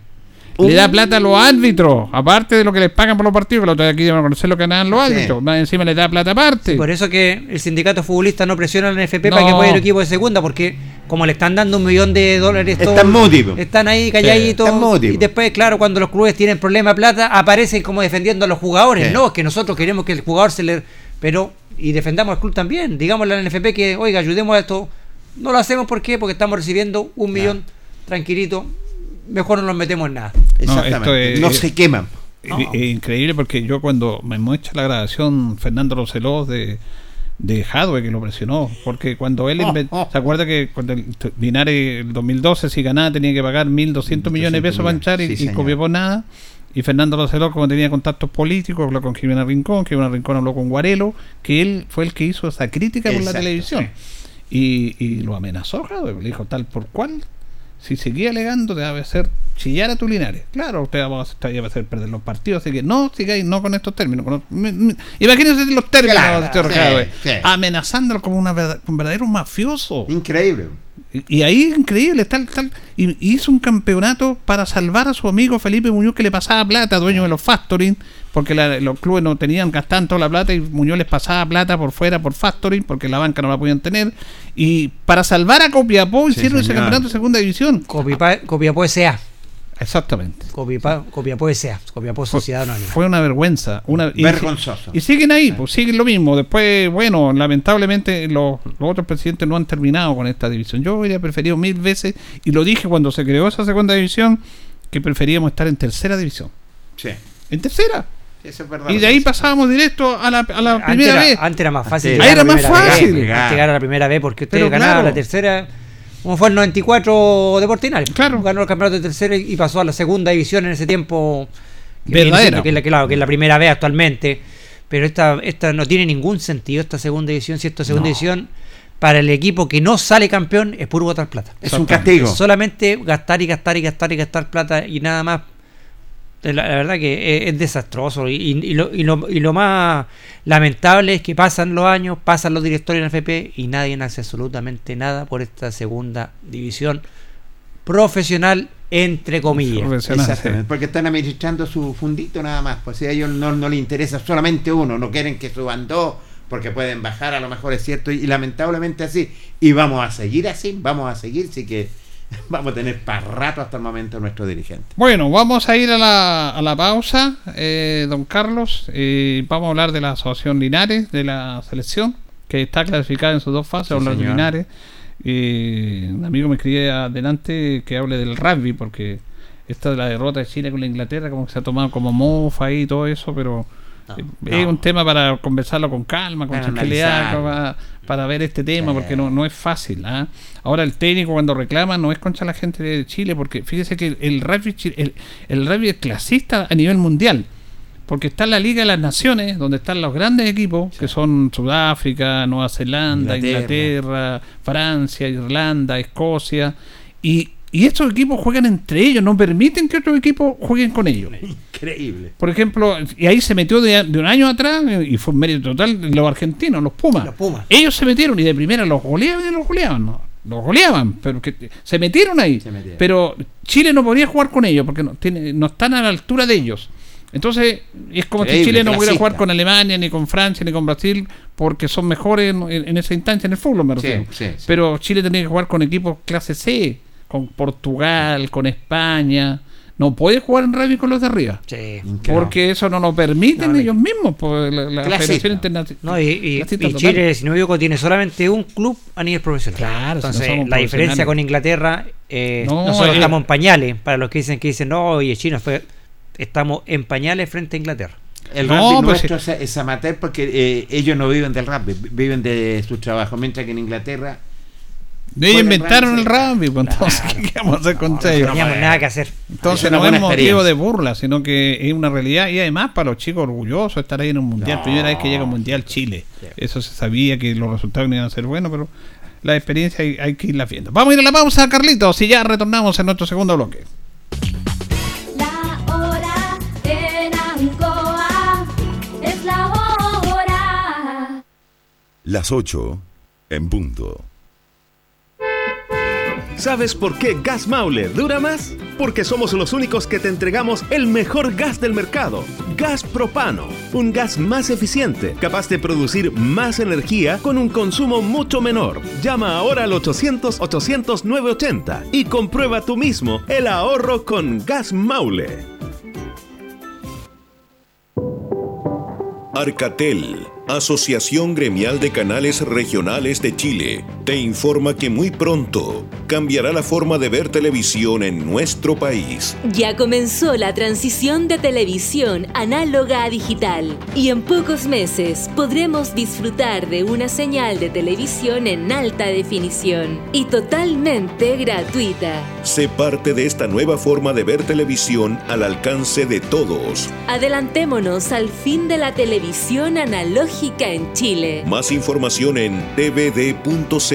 B: Le da plata a los árbitros, aparte de lo que les pagan por los partidos, que los de aquí deben conocer lo que ganan los
C: Sí.
B: árbitros. Más encima le da plata aparte.
D: Por eso que el sindicato futbolista no presiona al NFP
B: No.
D: para que apoye el equipo de segunda, porque como le están dando un millón de dólares
C: Están
D: todos,
C: motivos.
D: están ahí calladitos
C: están motivos.
D: y después, claro, cuando los clubes tienen problema de plata, aparecen como defendiendo a los jugadores.
C: Sí.
D: No, es que nosotros queremos que el jugador se le... Pero, y defendamos al club también. Digámosle al NFP que, oiga, ayudemos a esto. No lo hacemos, ¿por qué? Porque estamos recibiendo un millón tranquilito. Mejor no nos metemos en nada.
C: Exactamente.
B: esto es-
C: no se queman.
B: Es- Es increíble porque yo cuando me muestra la grabación Fernando Roseló de, de Jadwe que lo presionó, porque cuando él inven- se acuerda que cuando el Linares el 2012 si ganaba tenía que pagar 1.200 millones de pesos para echar y,
C: Sí,
B: y copió por nada. Y Fernando Roseló, como tenía contactos políticos, habló con Jimena Rincón, Jimena Rincón habló con Guarelo, que él fue el que hizo esa crítica por la
C: Exacto,
B: televisión. Y, y lo amenazó, Jadwe, le dijo tal por cual, si seguía alegando te va a hacer chillar a tu Linares. Claro, usted va a hacer, perder los partidos, así que no sigáis, no con estos términos. con- imagínense los términos,
C: Claro,
B: señor
C: sí,
B: Jadwe,
C: sí.
B: amenazándolo como una un verdadero mafioso.
C: Increíble.
B: Y, y ahí increíble, tal, tal. Y, hizo un campeonato para salvar a su amigo Felipe Muñoz que le pasaba plata, dueño de los factoring, porque la- los clubes no tenían, gastaban toda la plata y Muñoz les pasaba plata por fuera por factoring, porque la banca no la podían tener. Y para salvar a Copiapó hicieron ese
C: señor.
B: campeonato de segunda división.
D: Copipa- Copiapó S.A.
B: Exactamente.
D: Copiapó S.A. Copiapó Sociedad Anónima.
B: Fue una vergüenza. Una, y-
C: Vergonzoso.
B: Y siguen ahí, pues siguen lo mismo. Después, bueno, lamentablemente los, los otros presidentes no han terminado con esta división. Yo hubiera preferido mil veces, y lo dije cuando se creó esa segunda división, que preferíamos estar en tercera división.
C: Sí.
B: En tercera.
C: Eso es verdad.
B: Y de ahí pasábamos directo a la, a la
D: Antes
B: primera
D: era,
B: vez.
D: antes era más fácil.
C: Ahí
D: llegar a
B: era
D: la
B: más
D: primera vez.
B: fácil.
D: Antes llegar a la primera vez porque ustedes
B: Pero
D: ganaban
B: claro.
D: la tercera. Como fue el 94 Deportinal.
B: Claro.
D: Ganó el campeonato de tercera y pasó a la segunda división en ese tiempo. que
B: Verdadera.
D: Que, es la- claro, que es la primera vez actualmente. Pero esta, esta no tiene ningún sentido, esta segunda división. Si esta segunda
C: No.
D: división, para el equipo que no sale campeón, es puro botar plata.
C: Es un castigo.
D: Solamente gastar y gastar y gastar y gastar plata y nada más. La, la verdad que es, es desastroso. Y, lo, y, lo, y lo más lamentable es que pasan los años, pasan los directores en FP y nadie hace absolutamente nada por esta segunda división profesional, entre comillas.
B: Profesional,
C: Exactamente, porque están administrando su fundito nada más. Pues si a ellos no, no les interesa solamente uno, no quieren que suban dos, porque pueden bajar, a lo mejor es cierto, y, y lamentablemente así. Y vamos a seguir así, vamos a seguir, sí que vamos a tener para rato hasta el momento nuestro dirigente.
B: Bueno, vamos a ir a la, a la pausa, eh, don Carlos. eh, vamos a hablar de la Asociación Linares, de la selección, que está clasificada en sus dos fases,
C: Sí, señor.
B: Linares. Eh, un amigo me escribía adelante que hable del rugby, porque esta de la derrota de Chile con la Inglaterra, como que se ha tomado como mofa y todo eso, pero
D: No,
B: eh,
D: no.
B: es un tema para conversarlo con calma, con tranquilidad, para, para ver este tema,
C: Sí.
B: porque no, no es fácil. ¿ah? Ahora el técnico cuando reclama no es contra la gente de Chile, porque fíjese que el, el rugby, el, el rugby es clasista a nivel mundial. Porque está la Liga de las Naciones, donde están los grandes equipos, que son Sudáfrica, Nueva Zelanda,
C: Inglaterra.
B: Inglaterra, Francia, Irlanda, Escocia. Y, y estos equipos juegan entre ellos, no permiten que otros equipos jueguen con ellos.
C: Increíble.
B: Por ejemplo, y ahí se metió de, de un año atrás, eh, y fue un mérito total, los argentinos, los Pumas.
D: Los Pumas.
B: Ellos se metieron y de primera los goleaban y los goleaban. ¿no? Los goleaban, pero que se metieron ahí.
C: Se metieron.
B: Pero Chile no podía jugar con ellos porque no, tiene, no están a la altura de ellos. Entonces, es como si
C: Increíble,
B: Chile no pudiera jugar con Alemania, ni con Francia, ni con Brasil, porque son mejores en, en- en esa instancia en el fútbol, me
C: Sí,
B: refiero.
C: sí, sí.
B: Pero Chile tenía que jugar con equipos clase C, con Portugal, con España. No puede jugar en rugby con los de arriba.
D: Sí.
B: Porque eso no lo permiten
D: No, no.
B: ellos mismos, por la, la. Federación Internacional.
D: No, y. Chile, si no me equivoco, tiene solamente un club a nivel profesional.
B: Claro, si no
D: Entonces,
B: somos
D: la diferencia con Inglaterra, eh,
B: No,
D: nosotros
B: eh,
D: estamos en pañales. Para los que dicen que dicen, no, oye, China fue. Estamos en pañales frente a Inglaterra.
C: El
B: No,
C: rugby
B: pues
C: nuestro es, es amateur porque eh, ellos no viven del rugby, vi- viven de su trabajo, mientras que en Inglaterra
B: Ellos
C: Juegan
B: inventaron el
C: rugby,
B: pues, entonces, ¿qué vamos a hacer con
D: No, no
B: ellos?
D: teníamos nada que hacer.
B: Entonces no es motivo de burla, sino que es una realidad y además para los chicos orgullosos estar ahí en un mundial. Primera vez que llega un mundial Chile. Eso se sabía que los resultados no iban a ser buenos, pero la experiencia hay, hay que irla viendo. Vamos a ir a la pausa, Carlitos, y ya retornamos en nuestro segundo bloque.
E: La hora en Ancoa es la hora.
F: Las 8 en punto.
G: ¿Sabes por qué Gas Maule dura más? Porque somos los únicos que te entregamos el mejor gas del mercado. Gas propano, un gas más eficiente, capaz de producir más energía con un consumo mucho menor. Llama ahora al 800-800-980 y comprueba tú mismo el ahorro con Gas Maule.
F: Arcatel, Asociación Gremial de Canales Regionales de Chile, te informa que muy pronto cambiará la forma de ver televisión en nuestro país.
H: Ya comenzó la transición de televisión análoga a digital y en pocos meses podremos disfrutar de una señal de televisión en alta definición y totalmente gratuita.
F: Sé parte de esta nueva forma de ver televisión al alcance de todos.
H: Adelantémonos al fin de la televisión analógica en Chile.
F: Más información en tvd.cl.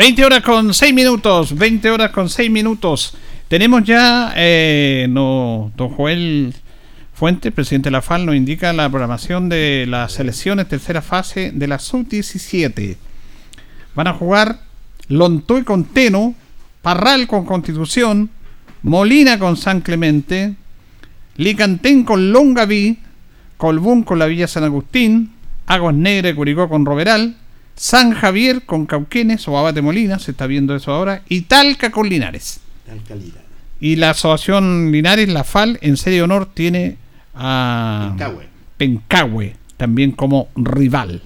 B: 20 horas con 6 minutos, 20 horas con 6 minutos. Tenemos ya, eh, no, don Joel Fuente, presidente de la FAL, nos indica la programación de las selecciones tercera fase de la sub-17. Van a jugar Lontoy con Teno, Parral con Constitución, Molina con San Clemente, Licantén con Longaví, Colbún con la Villa San Agustín, Aguas Negras y Curicó con Roveral, San Javier con Cauquenes o Abate Molina, se está viendo eso ahora, y Talca con Linares. Y la asociación Linares, la FAL, en serie de honor tiene a
C: Pencahue.
B: Pencahue, también como rival.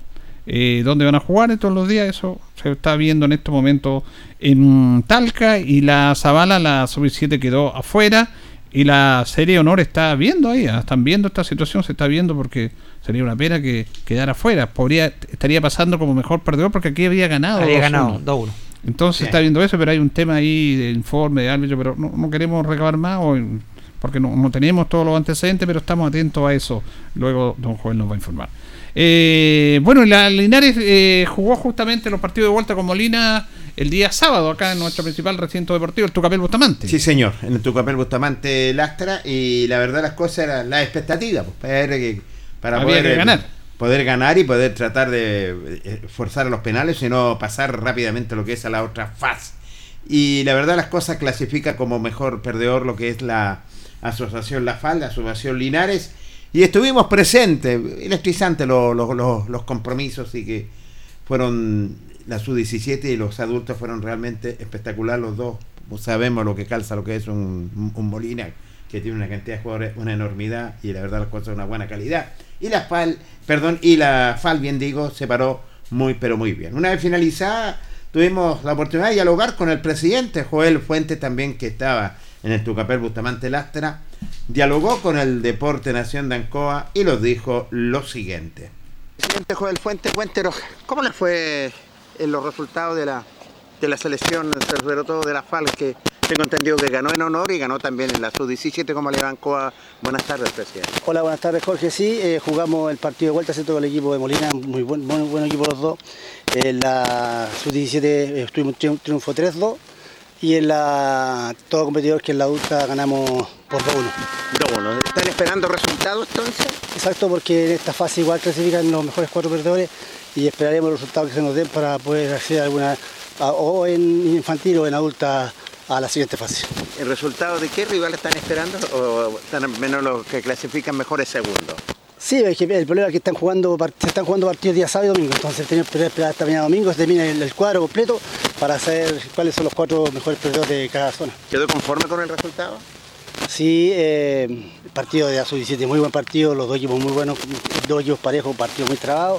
B: Eh, ¿Dónde van a jugar todos los días? Eso se está viendo en este momento en Talca y la Zabala, la sub-17 quedó afuera y la serie honor está viendo ahí, ah, están viendo esta situación, se está viendo porque sería una pena que quedara afuera. Podría, estaría pasando como mejor perdedor porque aquí había ganado.
D: Había
B: 2-1.
D: ganado 2-1.
B: Entonces
C: Sí.
B: está viendo eso, pero hay un tema ahí de informe, de árbitro, pero no, no queremos recabar más o- porque no, no tenemos todos los antecedentes, pero estamos atentos a eso. Luego don Joel nos va a informar. Eh, bueno, la Linares eh, jugó justamente los partidos de vuelta con Molina el día sábado acá en nuestro principal recinto deportivo, el Tucapel Bustamante.
C: Sí, señor, en el Tucapel Bustamante Lastra y la verdad las cosas eran las expectativas pues, para, que- para
B: Había
C: poder
B: que ganar.
C: poder ganar y poder tratar de eh, forzar a los penales y no pasar rápidamente lo que es a la otra fase. Y la verdad las cosas clasifica como mejor perdedor lo que es la Asociación La Falda, Asociación Linares y estuvimos presentes, electrizantes los, los, los, los compromisos y que fueron la sub-17 y los adultos fueron realmente espectacular los dos. Sabemos lo que calza, lo que es un, un Molina, que tiene una cantidad de jugadores, una enormidad y la verdad las cosas una buena calidad. Y la FAL, perdón, y la FAL, bien digo, se paró muy, pero muy bien. Una vez finalizada, tuvimos la oportunidad de dialogar con el presidente Joel Fuentes también, que estaba en el Tucapel Bustamante Lastra, dialogó con el Deporte Nación de Ancoa y nos dijo lo siguiente.
I: Presidente Joel Fuentes, cuéntenos, ¿cómo le fue en los resultados de la, de la selección, sobre todo de la FAL, que tengo entendido que ganó en honor y ganó también en la sub-17 como le Ancoa? Buenas tardes, presidente.
J: Hola, buenas tardes Jorge. Sí, eh, jugamos el partido de vuelta, ¿cierto? Con el equipo de Molina, muy buen, muy buen equipo los dos. En la sub-17 eh, estuvimos tri- triunfo 3-2 y en la todo competidor que en la adulta ganamos por 2-1.
I: No, bueno, ¿están esperando resultados entonces?
J: Exacto, porque en esta fase igual clasifican los mejores cuatro perdedores y esperaremos los resultados que se nos den para poder acceder a alguna, a- o en infantil o en adulta a la siguiente fase.
I: ¿El resultado de qué rival están esperando? ¿O están menos los que clasifican mejores segundos?
J: Sí, es que el problema es que están jugando, se están jugando partidos día sábado y domingo, entonces tenemos que esperar hasta mañana domingo, se termina el, el cuadro completo para saber cuáles son los cuatro mejores perdedores de cada zona.
I: ¿Quedó conforme con el resultado?
J: Sí, eh, el partido de la sub-17, muy buen partido, los dos equipos muy buenos, dos equipos parejos, partido muy trabado.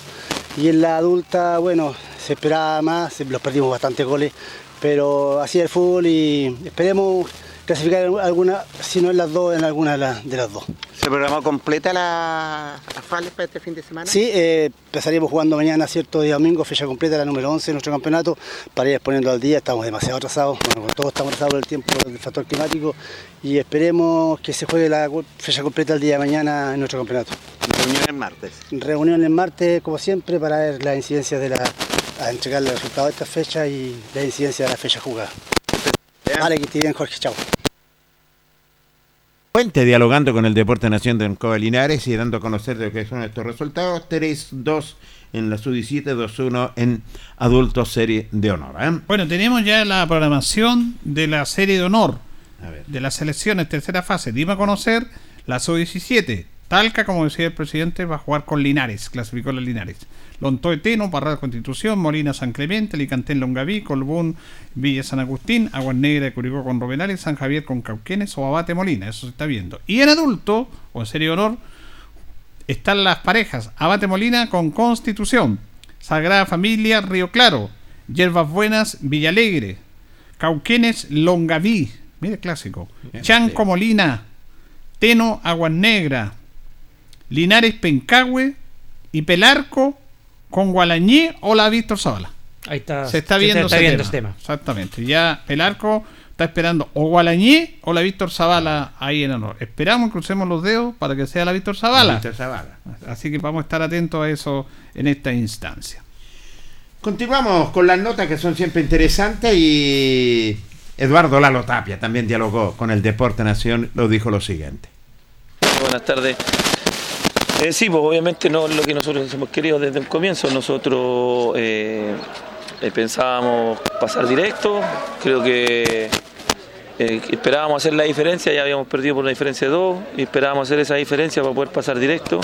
J: Y en la adulta, bueno, se esperaba más, los perdimos bastantes goles, pero así es el fútbol y esperemos clasificar en alguna, si no en las dos, en alguna de las, de las dos.
I: ¿Se programó completa la, la FAL para este fin de semana?
J: Sí, eh, empezaríamos jugando mañana, cierto, día domingo, fecha completa, la número 11 de nuestro campeonato, para ir poniendo al día, estamos demasiado atrasados, bueno, con todos estamos atrasados por el tiempo del factor climático y esperemos que se juegue la fecha completa el día de mañana en nuestro campeonato.
I: Reunión el martes.
J: Reunión el martes, como siempre, para ver las incidencias de la, a entregar el resultado de esta fecha y la incidencia de la fecha jugada. Vale, que esté bien, Jorge, chao.
C: Fuente dialogando con el Deporte Nación de Ancoa Linares y dando a conocer de qué son estos resultados. 3-2 en la sub-17, 2-1 en adultos serie de honor. ¿eh?
B: Bueno, tenemos ya la programación de la serie de honor
C: A ver.
B: de las selecciones, tercera fase. Dime a conocer la sub-17. Talca, como decía el presidente, va a jugar con Linares, clasificó la Linares. Lontoe Teno, Parral Constitución, Molina San Clemente, Alicantén Longaví, Colbún Villa San Agustín, Aguas Negra de Curicó con Robenales, San Javier con Cauquenes o Abate Molina, eso se está viendo. Y en adulto, o en serie de honor, están las parejas Abate Molina con Constitución, Sagrada Familia Río Claro, Hierbas Buenas Villalegre, Cauquenes Longaví, mire clásico, Chanco Molina, Teno Aguas Negra, Linares Pencahue y Pelarco con Gualañé o la Víctor Zavala.
D: Ahí está,
B: Se está
D: se
B: viendo,
D: está
B: ese
D: viendo
B: tema.
D: ese tema.
B: Exactamente. Ya Pelarco está esperando o Gualañé o la Víctor Zavala ahí en honor. Esperamos, crucemos los dedos para que sea la Víctor Zavala.
C: Víctor Zavala.
B: Así que vamos a estar atentos a eso en esta instancia.
C: Continuamos con las notas que son siempre interesantes y Eduardo Lalo Tapia también dialogó con el Deporte Nación, lo dijo lo siguiente.
K: Buenas tardes. Eh, sí, pues obviamente no es lo que nosotros hemos querido desde el comienzo. Nosotros eh, eh, pensábamos pasar directo, creo que esperábamos hacer la diferencia, ya habíamos perdido por una diferencia de dos, y esperábamos hacer esa diferencia para poder pasar directo.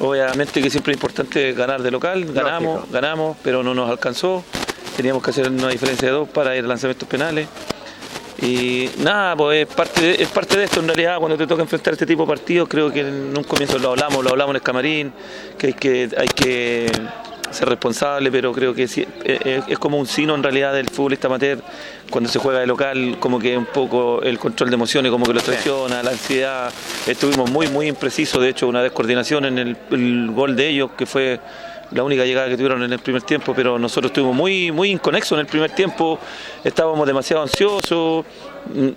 K: Obviamente que siempre es importante ganar de local, ganamos, ganamos, pero no nos alcanzó. Teníamos que hacer una diferencia de dos para ir a lanzamientos penales. Y nada, pues es parte, de, es parte de esto en realidad, cuando te toca enfrentar este tipo de partidos, creo que en un comienzo lo hablamos, lo hablamos en el camarín, que hay que, hay que ser responsable, pero creo que sí, es, es- es como un sino en realidad del futbolista amateur, cuando se juega de local, como que un poco el control de emociones, como que lo traiciona, la ansiedad, estuvimos muy, muy imprecisos, de hecho una descoordinación en el, el gol de ellos, que fue la única llegada que tuvieron en el primer tiempo, pero nosotros estuvimos muy, muy inconexos en el primer tiempo, estábamos demasiado ansiosos, mm,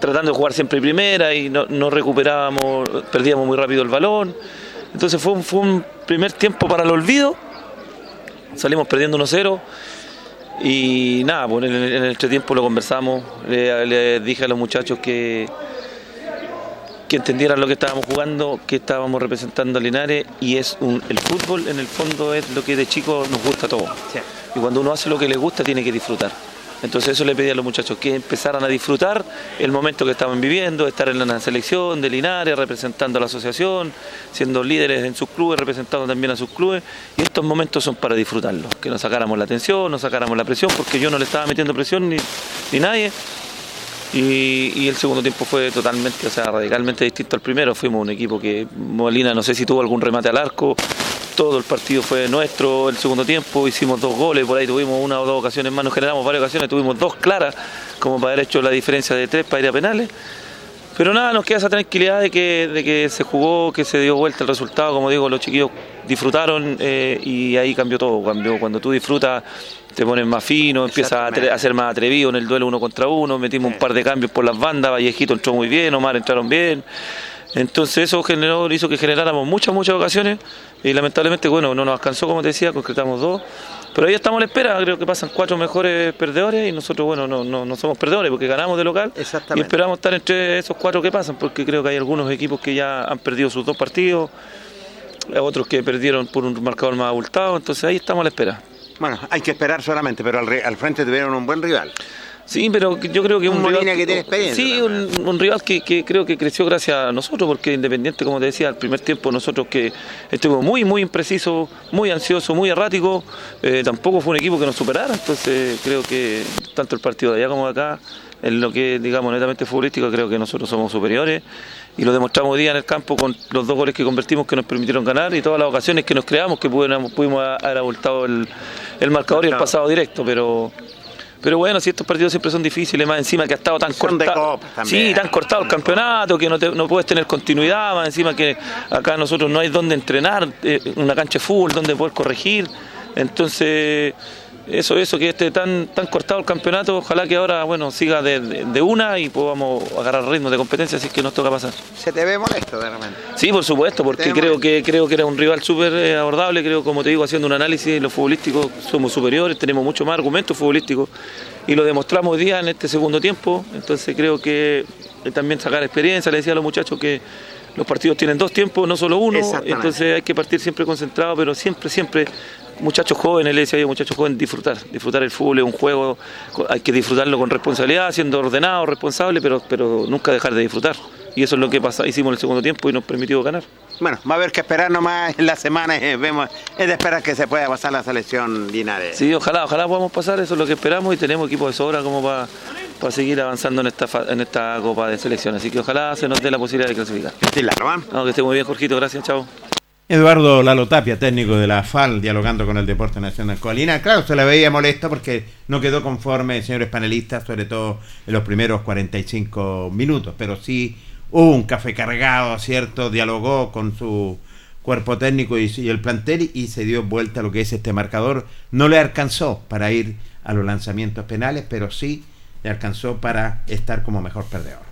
K: tratando de jugar siempre primera y no, no recuperábamos, perdíamos muy rápido el balón. Entonces fue un, fue un primer tiempo para el olvido, salimos perdiendo 1-0 y nada, pues en el, en el entretiempo lo conversamos, le dije a los muchachos que, que entendieran lo que estábamos jugando, que estábamos representando a Linares y es un, el fútbol en el fondo es lo que de chicos nos gusta a todos. Y cuando uno hace lo que le gusta tiene que disfrutar. Entonces eso le pedí a los muchachos, que empezaran a disfrutar el momento que estaban viviendo, estar en la selección de Linares, representando a la asociación, siendo líderes en sus clubes, representando también a sus clubes. Y estos momentos son para disfrutarlos, que nos sacáramos la atención, nos sacáramos la presión, porque yo no le estaba metiendo presión ni, ni nadie. Y, el segundo tiempo fue totalmente, o sea, radicalmente distinto al primero. Fuimos un equipo que Molina no sé si tuvo algún remate al arco. Todo el partido fue nuestro el segundo tiempo, hicimos dos goles, por ahí tuvimos una o dos ocasiones más, nos generamos varias ocasiones, tuvimos dos claras como para haber hecho la diferencia de tres para ir a penales. Pero nada, nos queda esa tranquilidad de que, de que se jugó, que se dio vuelta el resultado, como digo, los chiquillos disfrutaron eh, y ahí cambió todo. Cambió. Cuando tú disfrutas, te pones más fino, empiezas a, a ser más atrevido en el duelo uno contra uno, metimos un par de cambios por las bandas, Vallejito entró muy bien, Omar entraron bien. Entonces eso generó, hizo que generáramos muchas, muchas ocasiones y lamentablemente, bueno, no nos alcanzó, como te decía, concretamos dos. Pero ahí estamos a la espera, creo que pasan cuatro mejores perdedores y nosotros, bueno, no, no, no somos perdedores porque ganamos de local y esperamos estar entre esos cuatro que pasan porque creo que hay algunos equipos que ya han perdido sus dos partidos, otros que perdieron por un marcador más abultado, entonces ahí estamos a la espera.
I: Bueno, hay que esperar solamente, pero al, re- al frente tuvieron un buen rival.
K: Sí, pero yo creo que
I: Un
K: un, rival
I: que tiene experiencia
K: Sí, un, un rival que, que creo que creció gracias a nosotros, porque Independiente, como te decía, al primer tiempo nosotros que estuvimos muy, muy imprecisos, muy ansiosos, muy erráticos, eh, tampoco fue un equipo que nos superara, entonces creo que tanto el partido de allá como de acá, en lo que digamos netamente futbolístico, creo que nosotros somos superiores y lo demostramos hoy día en el campo con los dos goles que convertimos que nos permitieron ganar y todas las ocasiones que nos creamos que pudimos, pudimos haber abultado el, el marcador y el pasado directo, pero pero bueno, si estos partidos siempre son difíciles, más encima que ha estado tan cortado. Sí, tan cortado el campeonato, que no, te- no puedes tener continuidad, más encima que acá nosotros no hay donde entrenar, eh, una cancha de fútbol donde poder corregir. Entonces, eso, eso, que esté tan, tan cortado el campeonato, ojalá que ahora, bueno, siga de, de- de una y podamos agarrar ritmo de competencia, así que nos toca pasar.
I: Se te ve molesto de repente.
K: Sí, por supuesto, porque creo que creo que era un rival súper eh, abordable, creo, como te digo, haciendo un análisis, los futbolísticos somos superiores, tenemos mucho más argumentos futbolísticos y lo demostramos hoy día en este segundo tiempo, entonces creo que eh, también sacar experiencia, le decía a los muchachos que los partidos tienen dos tiempos, no solo uno, entonces hay que partir siempre concentrado, pero siempre, siempre, muchachos jóvenes, le decía yo, muchachos jóvenes, disfrutar, disfrutar el fútbol es un juego, hay que disfrutarlo con responsabilidad, siendo ordenado, responsable, pero, pero nunca dejar de disfrutar. Y eso es lo que pasa, hicimos en el segundo tiempo y nos permitió ganar.
I: Bueno, va a haber que esperar nomás en la semana. eh, vemos, es de esperar que se pueda pasar la selección Linares.
K: Sí, ojalá, ojalá podamos pasar, eso es lo que esperamos y tenemos equipo de sobra como para seguir avanzando en esta en esta Copa de Selección. Así que ojalá se nos dé la posibilidad de clasificar. No, que esté muy bien, Jorgito, gracias, chao.
C: Eduardo Lalo Tapia, técnico de la FAL, dialogando con el Deporte Nacional Colina. Claro, se le veía molesto porque no quedó conforme, señores panelistas, sobre todo en los primeros 45 minutos, pero sí hubo un café cargado, ¿cierto? Dialogó con su cuerpo técnico y, y el plantel y se dio vuelta a lo que es este marcador. No le alcanzó para ir a los lanzamientos penales, pero sí le alcanzó para estar como mejor perdedor.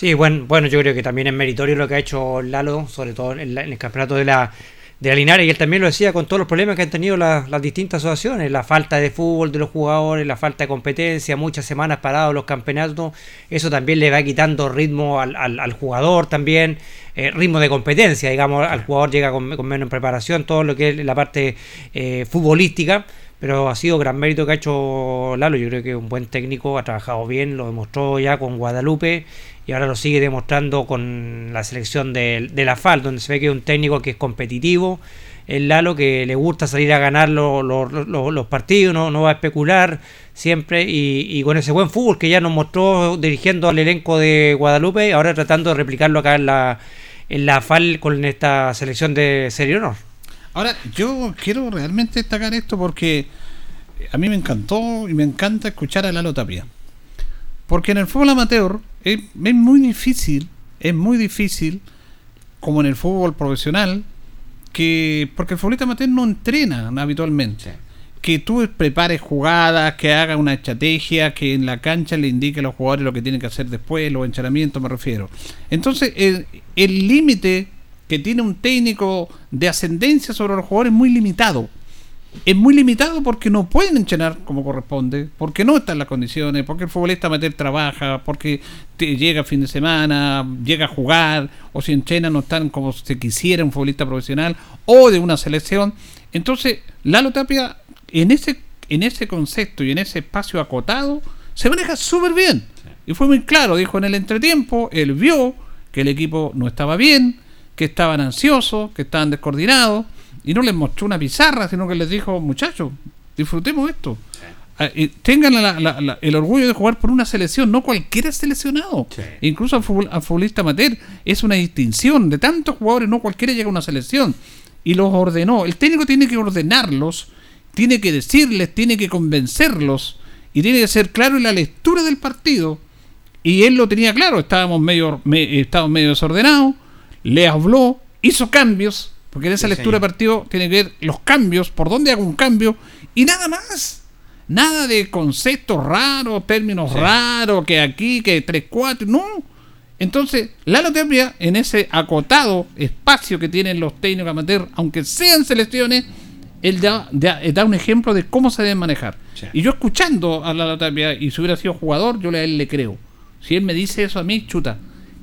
D: Sí, bueno, bueno, yo creo que también es meritorio lo que ha hecho Lalo, sobre todo en, el campeonato de la, de la Linares, y él también lo decía con todos los problemas que han tenido la- las distintas asociaciones, la falta de fútbol de los jugadores, la falta de competencia, muchas semanas parados los campeonatos, eso también le va quitando ritmo al, al- al jugador también, eh, ritmo de competencia, digamos, al jugador llega con, con menos preparación, todo lo que es la parte eh, futbolística. Pero ha sido gran mérito que ha hecho Lalo. Yo creo que es un buen técnico, ha trabajado bien, lo demostró ya con Guadalupe y ahora lo sigue demostrando con la selección de, la FAL, donde se ve que es un técnico que es competitivo. El Lalo que le gusta salir a ganar lo- lo- lo- los partidos, no, no va a especular siempre y, y con ese buen fútbol que ya nos mostró dirigiendo al elenco de Guadalupe, ahora tratando de replicarlo acá en la, en la FAL con esta selección de Serie Honor.
B: Ahora, yo quiero realmente destacar esto porque a mí me encantó y me encanta escuchar a Lalo Tapia. Porque en el fútbol amateur es, es muy difícil, es muy difícil, como en el fútbol profesional, que porque el futbolista amateur no entrena habitualmente. Que tú prepares jugadas, que haga una estrategia, que en la cancha le indique a los jugadores lo que tienen que hacer después, los entrenamientos me refiero. Entonces, el límite que tiene un técnico de ascendencia sobre los jugadores es muy limitado. Es muy limitado porque no pueden entrenar como corresponde, porque no están las condiciones, porque el futbolista amateur trabaja, porque te- llega fin de semana, llega a jugar, o si entrena no están como se quisiera un futbolista profesional o de una selección. Entonces, Lalo Tapia, en ese, en ese concepto y en ese espacio acotado, se maneja súper bien. Y fue muy claro, dijo en el entretiempo, él vio que el equipo no estaba bien, que estaban ansiosos, que estaban descoordinados, y no les mostró una pizarra, sino que les dijo, muchachos, disfrutemos esto. eh, tengan la- la- la- el orgullo de jugar por una selección, no cualquiera es seleccionado. Incluso al, futbol- al futbolista amateur es una distinción de tantos jugadores, no cualquiera llega a una selección. Y los ordenó. El técnico tiene que ordenarlos, tiene que decirles, tiene que convencerlos y tiene que ser claro en la lectura del partido. Y él lo tenía claro, estábamos medio, me- estábamos medio desordenados, le habló, hizo cambios, porque en esa
C: Sí,
B: lectura de partido tiene que ver los cambios, por dónde hago un cambio, y nada más. Nada de conceptos raros, términos
C: Sí.
B: raros, que aquí, que 3, 4, no. Entonces, Lalo Tapia, en ese acotado espacio que tienen los técnicos amateur, aunque sean selecciones, él da, da- da un ejemplo de cómo se deben manejar.
C: Sí.
B: Y yo escuchando a Lalo Tapia, y si hubiera sido jugador, yo le- a él le creo. Si él me dice eso a mí, chuta.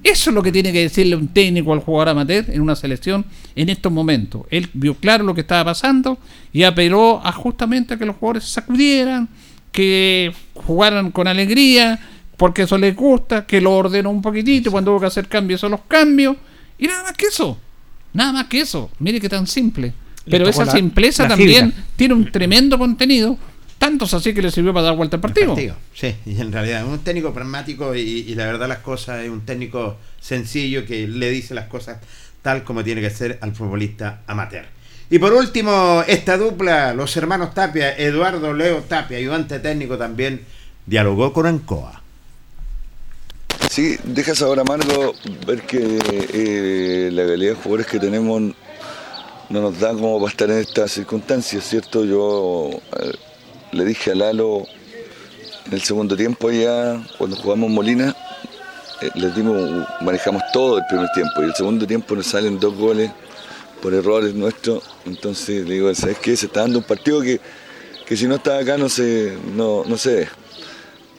B: Eso es lo que tiene que decirle un técnico al jugador amateur en una selección en estos momentos. Él vio claro lo que estaba pasando y apeló a justamente a que los jugadores se sacudieran, que jugaran con alegría, porque eso les gusta, que lo ordenó un poquitito, cuando hubo que hacer cambios, son los cambios, y nada más que eso. Nada más que eso. Mire que tan simple.
D: Le
B: Pero esa
D: la-
B: simpleza
D: la
B: también tiene un tremendo contenido, tantos así que le sirvió para dar vuelta al partido.
C: partido. Sí, y en realidad es un técnico pragmático y, y la verdad las cosas es un técnico sencillo que le dice las cosas tal como tiene que ser al futbolista amateur. Y por último, esta dupla, los hermanos Tapia, Eduardo Leo Tapia, ayudante técnico también, dialogó con Ancoa.
L: Sí, deja sabor amargo ver que eh, la calidad de jugadores que tenemos no nos da como para estar en estas circunstancias, ¿cierto? Yo eh, le dije a Lalo en el segundo tiempo ya, cuando jugamos Molina, eh, les dimos, manejamos todo el primer tiempo y el segundo tiempo nos salen dos goles por errores nuestros, entonces le digo, ¿sabes qué? Se está dando un partido que, que si no está acá no se, no, no se ve.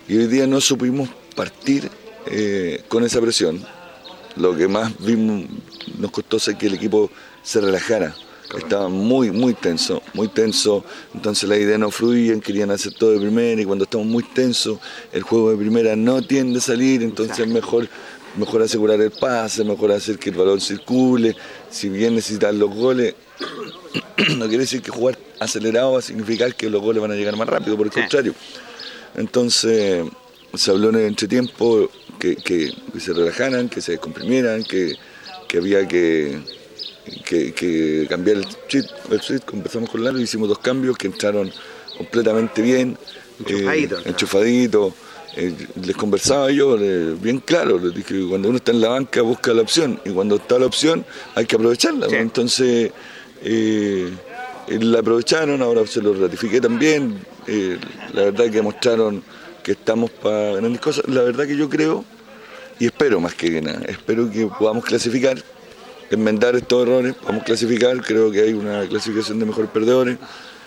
L: Y hoy día no supimos partir eh, con esa presión. Lo que más vimos, nos costó es que el equipo se relajara. Estaba muy, muy tenso, muy tenso. Entonces las ideas no fluían, querían hacer todo de primera y cuando estamos muy tensos, el juego de primera no tiende a salir, entonces es mejor, mejor asegurar el pase, mejor hacer que el balón circule. Si bien necesitan los goles, no quiere decir que jugar acelerado va a significar que los goles van a llegar más rápido, por el contrario. Entonces se habló en el entretiempo que, que- que se relajaran, que se descomprimieran, que, que había que, que- que cambiar el chip, el chip. Conversamos con Lalo, hicimos dos cambios que entraron completamente bien,
I: Enchufadito,
L: eh, enchufadito. Eh, les conversaba yo eh, bien claro, les dije que cuando uno está en la banca busca la opción y cuando está la opción hay que aprovecharla. ¿no? Entonces eh, la aprovecharon, ahora se lo ratifiqué también. la verdad que mostraron que estamos para grandes cosas. La verdad que yo creo y espero más que nada, espero que podamos clasificar, enmendar estos errores, podamos clasificar, creo que hay una clasificación de mejores perdedores.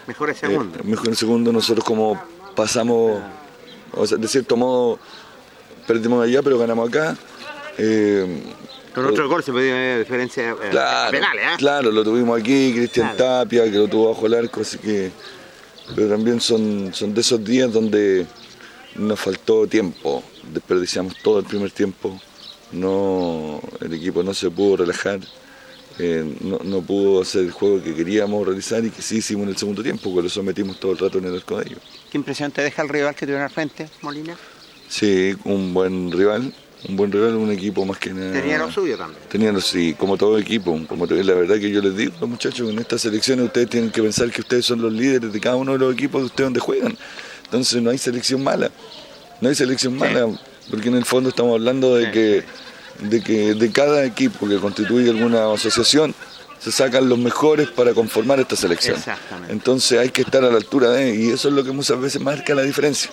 I: Mejor el segundo.
L: Eh, mejor el segundo, nosotros como pasamos, o sea, de cierto modo perdimos allá, pero ganamos acá. Eh,
I: Con otro gol se podía diferencia eh,
L: Claro,
I: penales, ¿eh?
L: claro, lo tuvimos aquí, Cristian
I: Claro.
L: Tapia, que lo tuvo bajo el arco, así que. Pero también son, son de esos días donde nos faltó tiempo, desperdiciamos todo el primer tiempo, no, el equipo no se pudo relajar, eh, no, no pudo hacer el juego que queríamos realizar y que sí hicimos en el segundo tiempo, que lo sometimos todo el rato en el arco de ellos.
I: ¿Qué impresión te deja el rival que tuvieron al frente, Molina?
L: Sí, un buen rival, un buen rival, un equipo más que nada.
I: Tenía lo suyo también.
L: Tenían, sí, como todo equipo, como la verdad que yo les digo, muchachos, en estas selecciones ustedes tienen que pensar que ustedes son los líderes de cada uno de los equipos de ustedes donde juegan. Entonces no hay selección mala, no hay selección mala, porque en el fondo estamos hablando de que, de que de cada equipo que constituye alguna asociación se sacan los mejores para conformar esta selección.
I: Exactamente.
L: Entonces hay que estar a la altura de, y eso es lo que muchas veces marca la diferencia.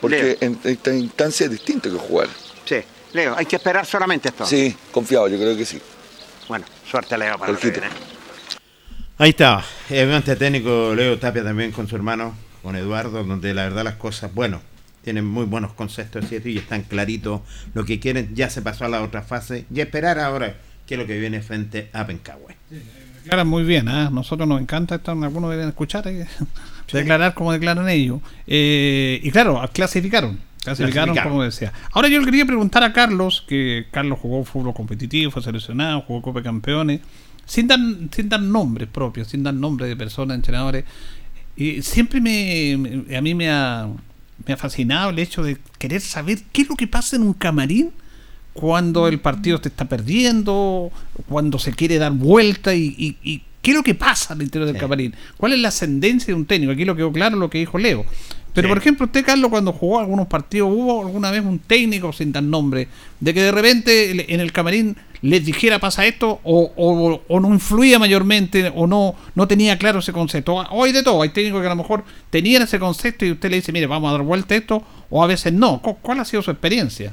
L: Porque en esta instancia es distinto que jugar.
I: Sí. Leo, hay que esperar solamente esto.
L: Sí, confiado, yo creo que sí.
I: Bueno, suerte Leo para lo que
L: Jorgito.
I: viene.
C: Ahí está, el técnico Leo Tapia también con su hermano, con Eduardo, donde la verdad las cosas, bueno, tienen muy buenos conceptos ¿cierto? y están claritos lo que quieren, ya se pasó a la otra fase y esperar ahora qué es lo que viene frente a Pencahue.
B: Declaran muy bien, ¿ah? nosotros nos encanta estar, algunos deben escuchar, eh, declarar como declaran ellos. Eh, y claro, clasificaron, clasificaron,
C: Clasificaron.
B: como decía. Ahora yo le quería preguntar a Carlos, que Carlos jugó fútbol competitivo, fue seleccionado, jugó Copa de Campeones, sin dar, sin dar nombres propios, sin dar nombres de personas, entrenadores. Y siempre me, me- a mí me ha, me ha fascinado el hecho de querer saber qué es lo que pasa en un camarín cuando el partido te está perdiendo, cuando se quiere dar vuelta y, y- y qué es lo que pasa al interior del camarín. ¿Cuál es la ascendencia de un técnico? Aquí lo quedó claro lo que dijo Leo. Pero por ejemplo, usted, Carlos, cuando jugó algunos partidos, ¿hubo alguna vez un técnico sin dar nombre de que de repente en el camarín les dijera pasa esto o, o- o no influía mayormente o no, no tenía claro ese concepto? O hay de todo, hay técnicos que a lo mejor tenían ese concepto y usted le dice, mire, vamos a dar vuelta esto, o a veces no. ¿Cu- ¿Cuál ha sido su experiencia?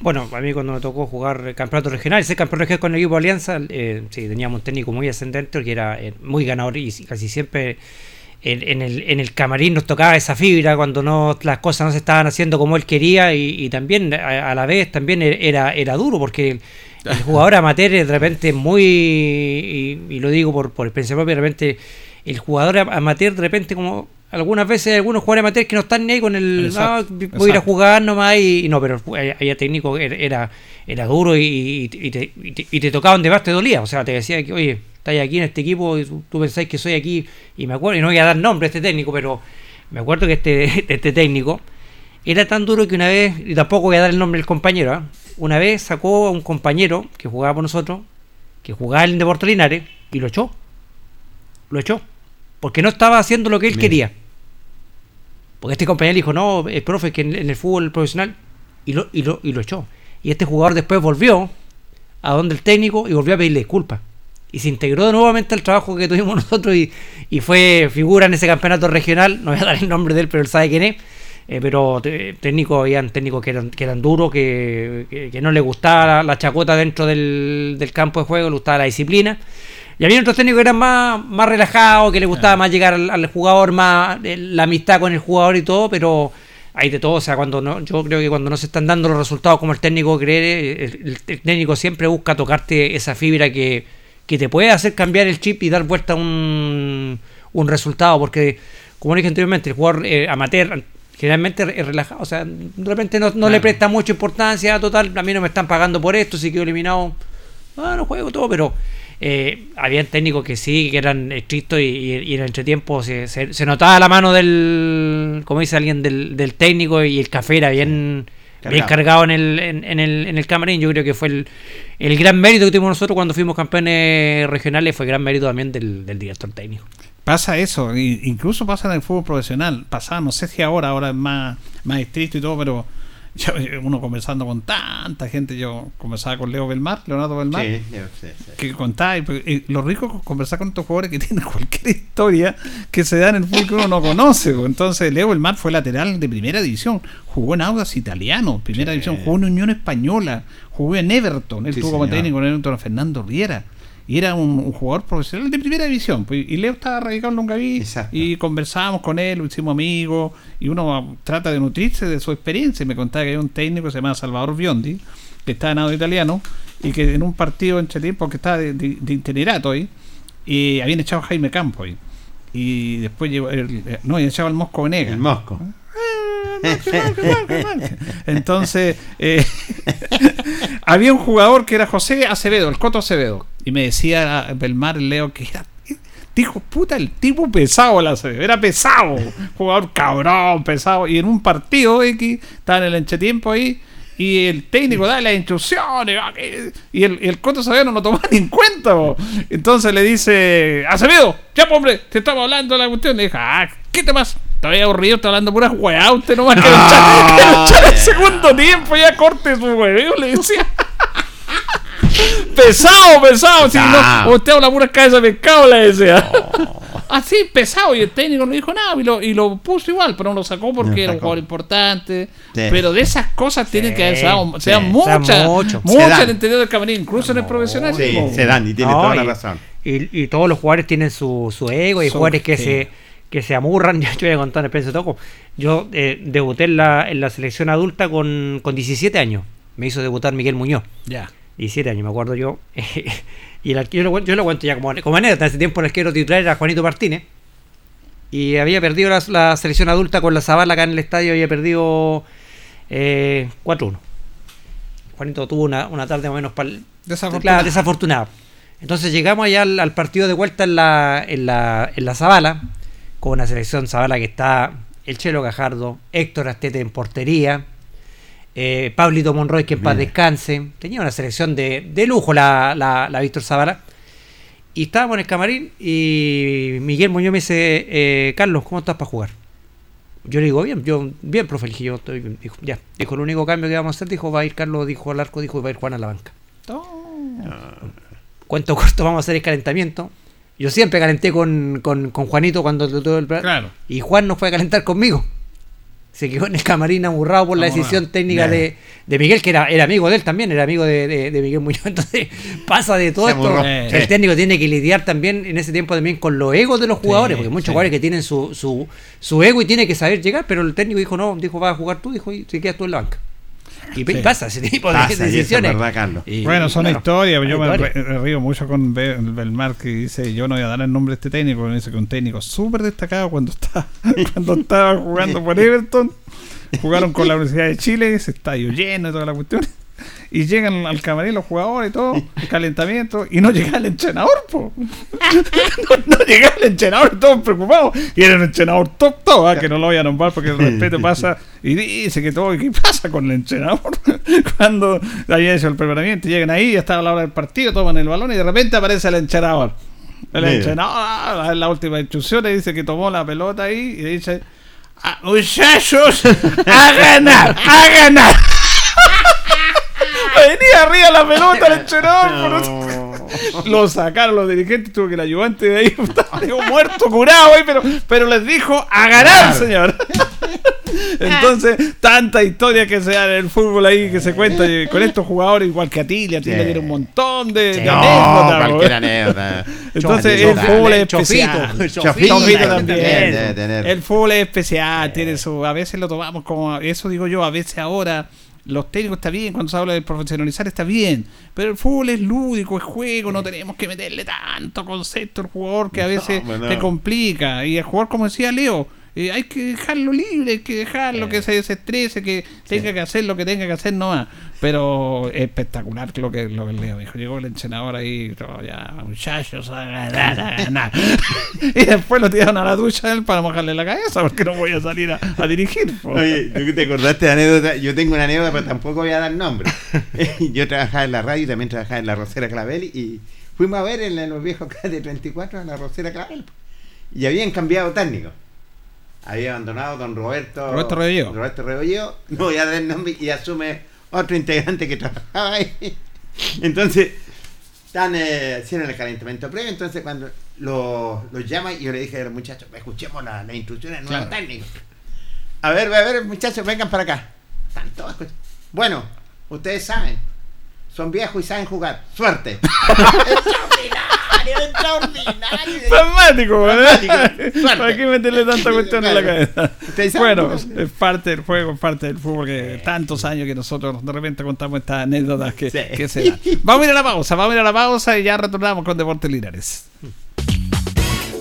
D: Bueno, a mí cuando me tocó jugar campeonato regional, ser campeón regional con el equipo Alianza, eh, sí, teníamos un técnico muy ascendente que era eh, muy ganador y casi siempre en, el, en el camarín nos tocaba esa fibra cuando no las cosas no se estaban haciendo como él quería y, y también a, a la vez también e, era, era duro porque el, jugador amateur de repente es muy, y, y lo digo por, por experiencia propia, de repente el jugador amateur de repente como algunas veces hay algunos jugadores amateurs que no están ni ahí con el
B: Exacto,
D: "Ah, voy a ir a jugar nomás y, y no, pero allá técnico era, era, era duro y, y- y te, y te- y te tocaba donde más te dolía, o sea, te decía que oye, estáis aquí en este equipo y tú, tú pensáis que soy aquí y me acuerdo, y no voy a dar nombre a este técnico, pero me acuerdo que este, este técnico era tan duro que una vez, y tampoco voy a dar el nombre del compañero, ¿ah? Una vez sacó a un compañero que jugaba por nosotros, que jugaba en Deportes Linares, y lo echó. Lo echó. Porque no estaba haciendo lo que él quería. Porque este compañero le dijo, no, el profe, que en, en el fútbol profesional, y lo, y, lo, y lo echó. Y este jugador después volvió a donde el técnico y volvió a pedirle disculpas. Y se integró nuevamente al trabajo que tuvimos nosotros y, y fue figura en ese campeonato regional. No voy a dar el nombre de él, pero él sabe quién es. Eh, pero técnicos, habían técnicos que eran, que eran duros, que, que- que no les gustaba la, la chacota dentro del, del campo de juego, les gustaba la disciplina. Y había otros técnicos que eran más, más relajados, que les gustaba más llegar al, al jugador, más eh, la amistad con el jugador y todo, pero hay de todo. O sea, cuando no, yo creo que cuando no se están dando los resultados como el técnico cree, el técnico siempre busca tocarte esa fibra que, que te puede hacer cambiar el chip y dar vuelta a un, un resultado, porque como dije anteriormente, el jugador eh, amateur generalmente es relajado, o sea, de repente no, no le presta mucha importancia, total, a mí no me están pagando por esto, si quedo eliminado, ah, no juego todo, pero eh, había técnicos que sí, que eran estrictos y, y- y en el entretiempo se, se, se notaba la mano del, como dice alguien, del, del técnico y el café era bien, bien
C: Cargado.
D: cargado en el, en, en el, en el camarín. Yo creo que fue el, el gran mérito que tuvimos nosotros cuando fuimos campeones regionales, fue gran mérito también del, del director técnico.
B: Pasa eso, incluso pasa en el fútbol profesional. Pasaba, no sé si ahora, ahora es más, más estricto y todo, pero yo, uno conversando con tanta gente, yo conversaba con Leo Belmar, Leonardo Belmar,
C: Sí, sí.
B: que contaba, y, pues, y lo rico es conversar con estos jugadores que tienen cualquier historia que se da en el fútbol que uno no conoce. pues. Entonces, Leo Belmar fue lateral de primera división, jugó en Audas Italiano, primera división, jugó en Unión Española, jugó en Everton, él tuvo como técnico en Everton a Fernando Riera. Y era un, un jugador profesional de primera división. pues, y Leo estaba radicado en Longaví. Y conversábamos con él, lo hicimos amigos. Y uno trata de nutrirse de su experiencia. Y me contaba que hay un técnico que se llama Salvador Biondi, que está en Italiano. Y que en un partido entre tiempo que estaba de, de, de itinerato ahí. Y habían echado a Jaime Campo ahí. Y después llegó. el- eh, no, y echaba al Mosco Venegas.
C: El Mosco.
B: Entonces, eh, había un jugador que era José Acevedo, el Coto Acevedo. Y me decía Belmar Leo que era. Dijo, puta, el tipo pesado el Acevedo. Era pesado. Jugador cabrón, pesado. Y en un partido X, estaba en el entretiempo ahí. Y el técnico da las instrucciones. Y el, Coto Acevedo no lo tomaba ni en cuenta. Entonces le dice, Acevedo, ya, hombre, te estaba hablando de la cuestión. Le dije, ah, ¿qué te pasa? Todavía aburrido, está hablando puras weá. Usted nomás quiere echar, echar el segundo tiempo. Ya corte su hueveo, le decía. pesado, pesado. Si no, usted habla puras cabezas de pescado, le decía. Así, pesado. Y el técnico no dijo nada. Y lo, y lo puso igual, pero no lo sacó porque
C: Lo
B: era un jugador importante.
C: Sí.
B: Pero de esas cosas tienen que haber dado- muchas, muchas
C: dan.
B: en el interior del camarín, incluso en el profesional.
C: Sí, se dan y tiene
D: No,
C: toda la razón.
D: Y, y todos los jugadores tienen su, su ego, y jugadores que se que se amurran. Yo voy a contar una experiencia de toco. Yo eh, debuté en la, en la selección adulta con, con 17 años. Me hizo debutar Miguel Muñoz.
B: Ya.
D: 17 años, me acuerdo yo. y el yo, lo, yo lo cuento ya como, como anécdota. En ese tiempo el arquero titular era Juanito Martínez. Y había perdido la, la selección adulta con la Zabala acá en el estadio. Había perdido eh, 4-1. Juanito tuvo una, una tarde más o menos pal-
B: Desafortunada.
D: desafortunada. Entonces llegamos allá al, al partido de vuelta en la, en la, en la Zabala con una selección Zavala que está el Chelo Gajardo, Héctor Astete en portería, eh, Pablito Monroy que en paz
C: Bien.
D: descanse. Tenía una selección de, de lujo la, la, la Víctor Zavala. Y estábamos en el camarín y Miguel Muñoz me dice, eh, Carlos, ¿cómo estás para jugar? Yo le digo, bien, yo, bien, profe, le dije, yo estoy bien. Dijo, ya. Dijo, el único cambio que vamos a hacer, dijo, va a ir Carlos, dijo al arco, dijo, va a ir Juan a la banca. Cuento corto, vamos a hacer el calentamiento. Yo siempre calenté con, con, con Juanito cuando todo el
B: Claro.
D: Y Juan no fue a calentar conmigo. Se quedó en el camarín aburrado por la decisión técnica de, de Miguel, que era, era amigo de él también, era amigo de, de- de Miguel Muñoz. Entonces pasa de todo
C: Se
D: esto.
B: Eh.
D: El técnico tiene que lidiar también en ese tiempo también con los egos de los jugadores,
B: Sí,
D: porque muchos
B: sí.
D: jugadores que tienen su, su, su ego y tiene que saber llegar, pero el técnico dijo, no, dijo, vas a jugar tú, dijo, y te quedas tú en la banca. Y
B: Sí.
D: pasa ese tipo de
C: Pasa, y eso es
D: decisiones.
C: verdad, Carlos.
D: Y-
B: Bueno, son
D: claro,
B: historias. Yo me me río mucho con Be- Belmar que dice: Yo no voy a dar el nombre de este técnico. pero dice que un técnico súper destacado cuando, está, cuando estaba jugando por Everton. Jugaron con la Universidad de Chile, ese estadio lleno y toda la cuestión. Y llegan al camarín los jugadores y todo, el calentamiento, y no llega el entrenador, po. No, no llega el entrenador, todos preocupados. Y era un entrenador top, top, ah, que no lo voy a nombrar porque el respeto pasa. Y dice que todo, ¿y qué pasa con el entrenador? Cuando haya hecho el preparamiento, llegan ahí, ya está a la hora del partido, toman el balón y de repente aparece el entrenador. El
C: Mira.
B: entrenador, en la última instrucción, le dice que tomó la pelota ahí y dice: "Ah, Muchachos, a ganar, a ganar. Venía arriba la pelota el entrenador. por- Lo sacaron los dirigentes, tuvo que el ayudante de ahí estaba digo, muerto, curado ahí, pero, pero les dijo a ganar, señor. Entonces, tanta historia que se da en el fútbol ahí que se cuenta con estos jugadores, igual que Atilia, Atilia
C: Sí.
B: tiene un montón de, de
C: No,
B: anécdotas,
C: cualquier
B: ¿no?
C: anécdota.
B: Entonces, el fútbol es especial.
D: Chofito.
C: También.
B: El fútbol es especial, tiene su, a veces lo tomamos como, eso digo yo, a veces ahora los técnicos está bien, cuando se habla de profesionalizar está bien, pero el fútbol es lúdico, es juego, no tenemos que meterle tanto concepto al jugador que a veces
C: no.
B: te complica. Y el jugador, como decía Leo, eh, hay que dejarlo libre, hay que dejarlo que se desestrese, que tenga que hacer lo que tenga que hacer nomás. Pero espectacular lo que, lo que Leo dijo. Llegó el entrenador ahí, todo ya, muchachos, a ganar, a ganar. y después lo tiraron a la ducha él para mojarle la cabeza, porque no voy a salir a, a dirigir.
C: Oye, ¿tú te acordaste de anécdota? Yo tengo una anécdota, pero tampoco voy a dar nombre. Yo trabajaba en la radio y también trabajaba en la Rosera Clavel y fuimos a ver en los viejos de 34 a la Rosera Clavel. Y habían cambiado técnico. Había abandonado don Roberto.
B: Roberto Rebolledo.
C: Roberto Rebolledo. No voy a dar el nombre y asume otro integrante que trabajaba ahí. Entonces, están eh, el calentamiento previo. Entonces, cuando los los llama, yo le dije a los muchachos, escuchemos la- las instrucciones del nuevo
B: Claro.
C: técnico. A ver, a ver, muchachos, vengan para acá. Están todos Bueno, ustedes saben. Son viejos y saben jugar. Suerte. extraordinario.
B: Pragmático, ¿verdad? ¿Para qué meterle tanta cuestión en la cabeza? Bueno,
C: jugar.
B: es parte del juego, es parte del fútbol que tantos años que nosotros de repente contamos estas anécdotas que,
C: Sí.
B: que se dan. Vamos a ir a la pausa, vamos a ir a la pausa y ya retornamos con Deportes Linares.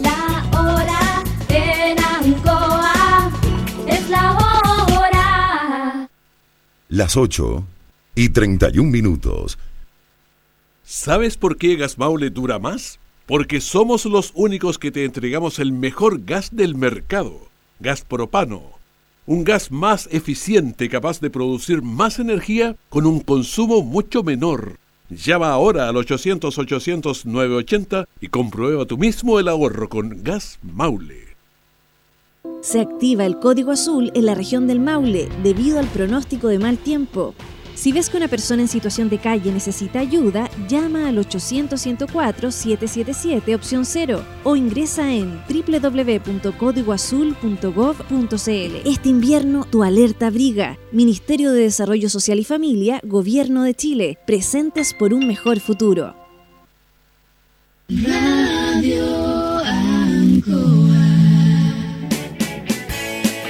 E: La hora en Ancoa es la hora.
F: Las 8 y 31 minutos.
M: ¿Sabes por qué Gas Maule dura más? Porque somos los únicos que te entregamos el mejor gas del mercado, gas propano. Un gas más eficiente capaz de producir más energía con un consumo mucho menor. Llama ahora al 800-800-980 y comprueba tú mismo el ahorro con Gas Maule.
N: Se activa el código azul en la región del Maule debido al pronóstico de mal tiempo. Si ves que una persona en situación de calle necesita ayuda, llama al 800-104-777 opción 0 o ingresa en www.códigoazul.gov.cl. Este invierno, tu alerta abriga. Ministerio de Desarrollo Social y Familia, Gobierno de Chile. Presentes por un mejor futuro.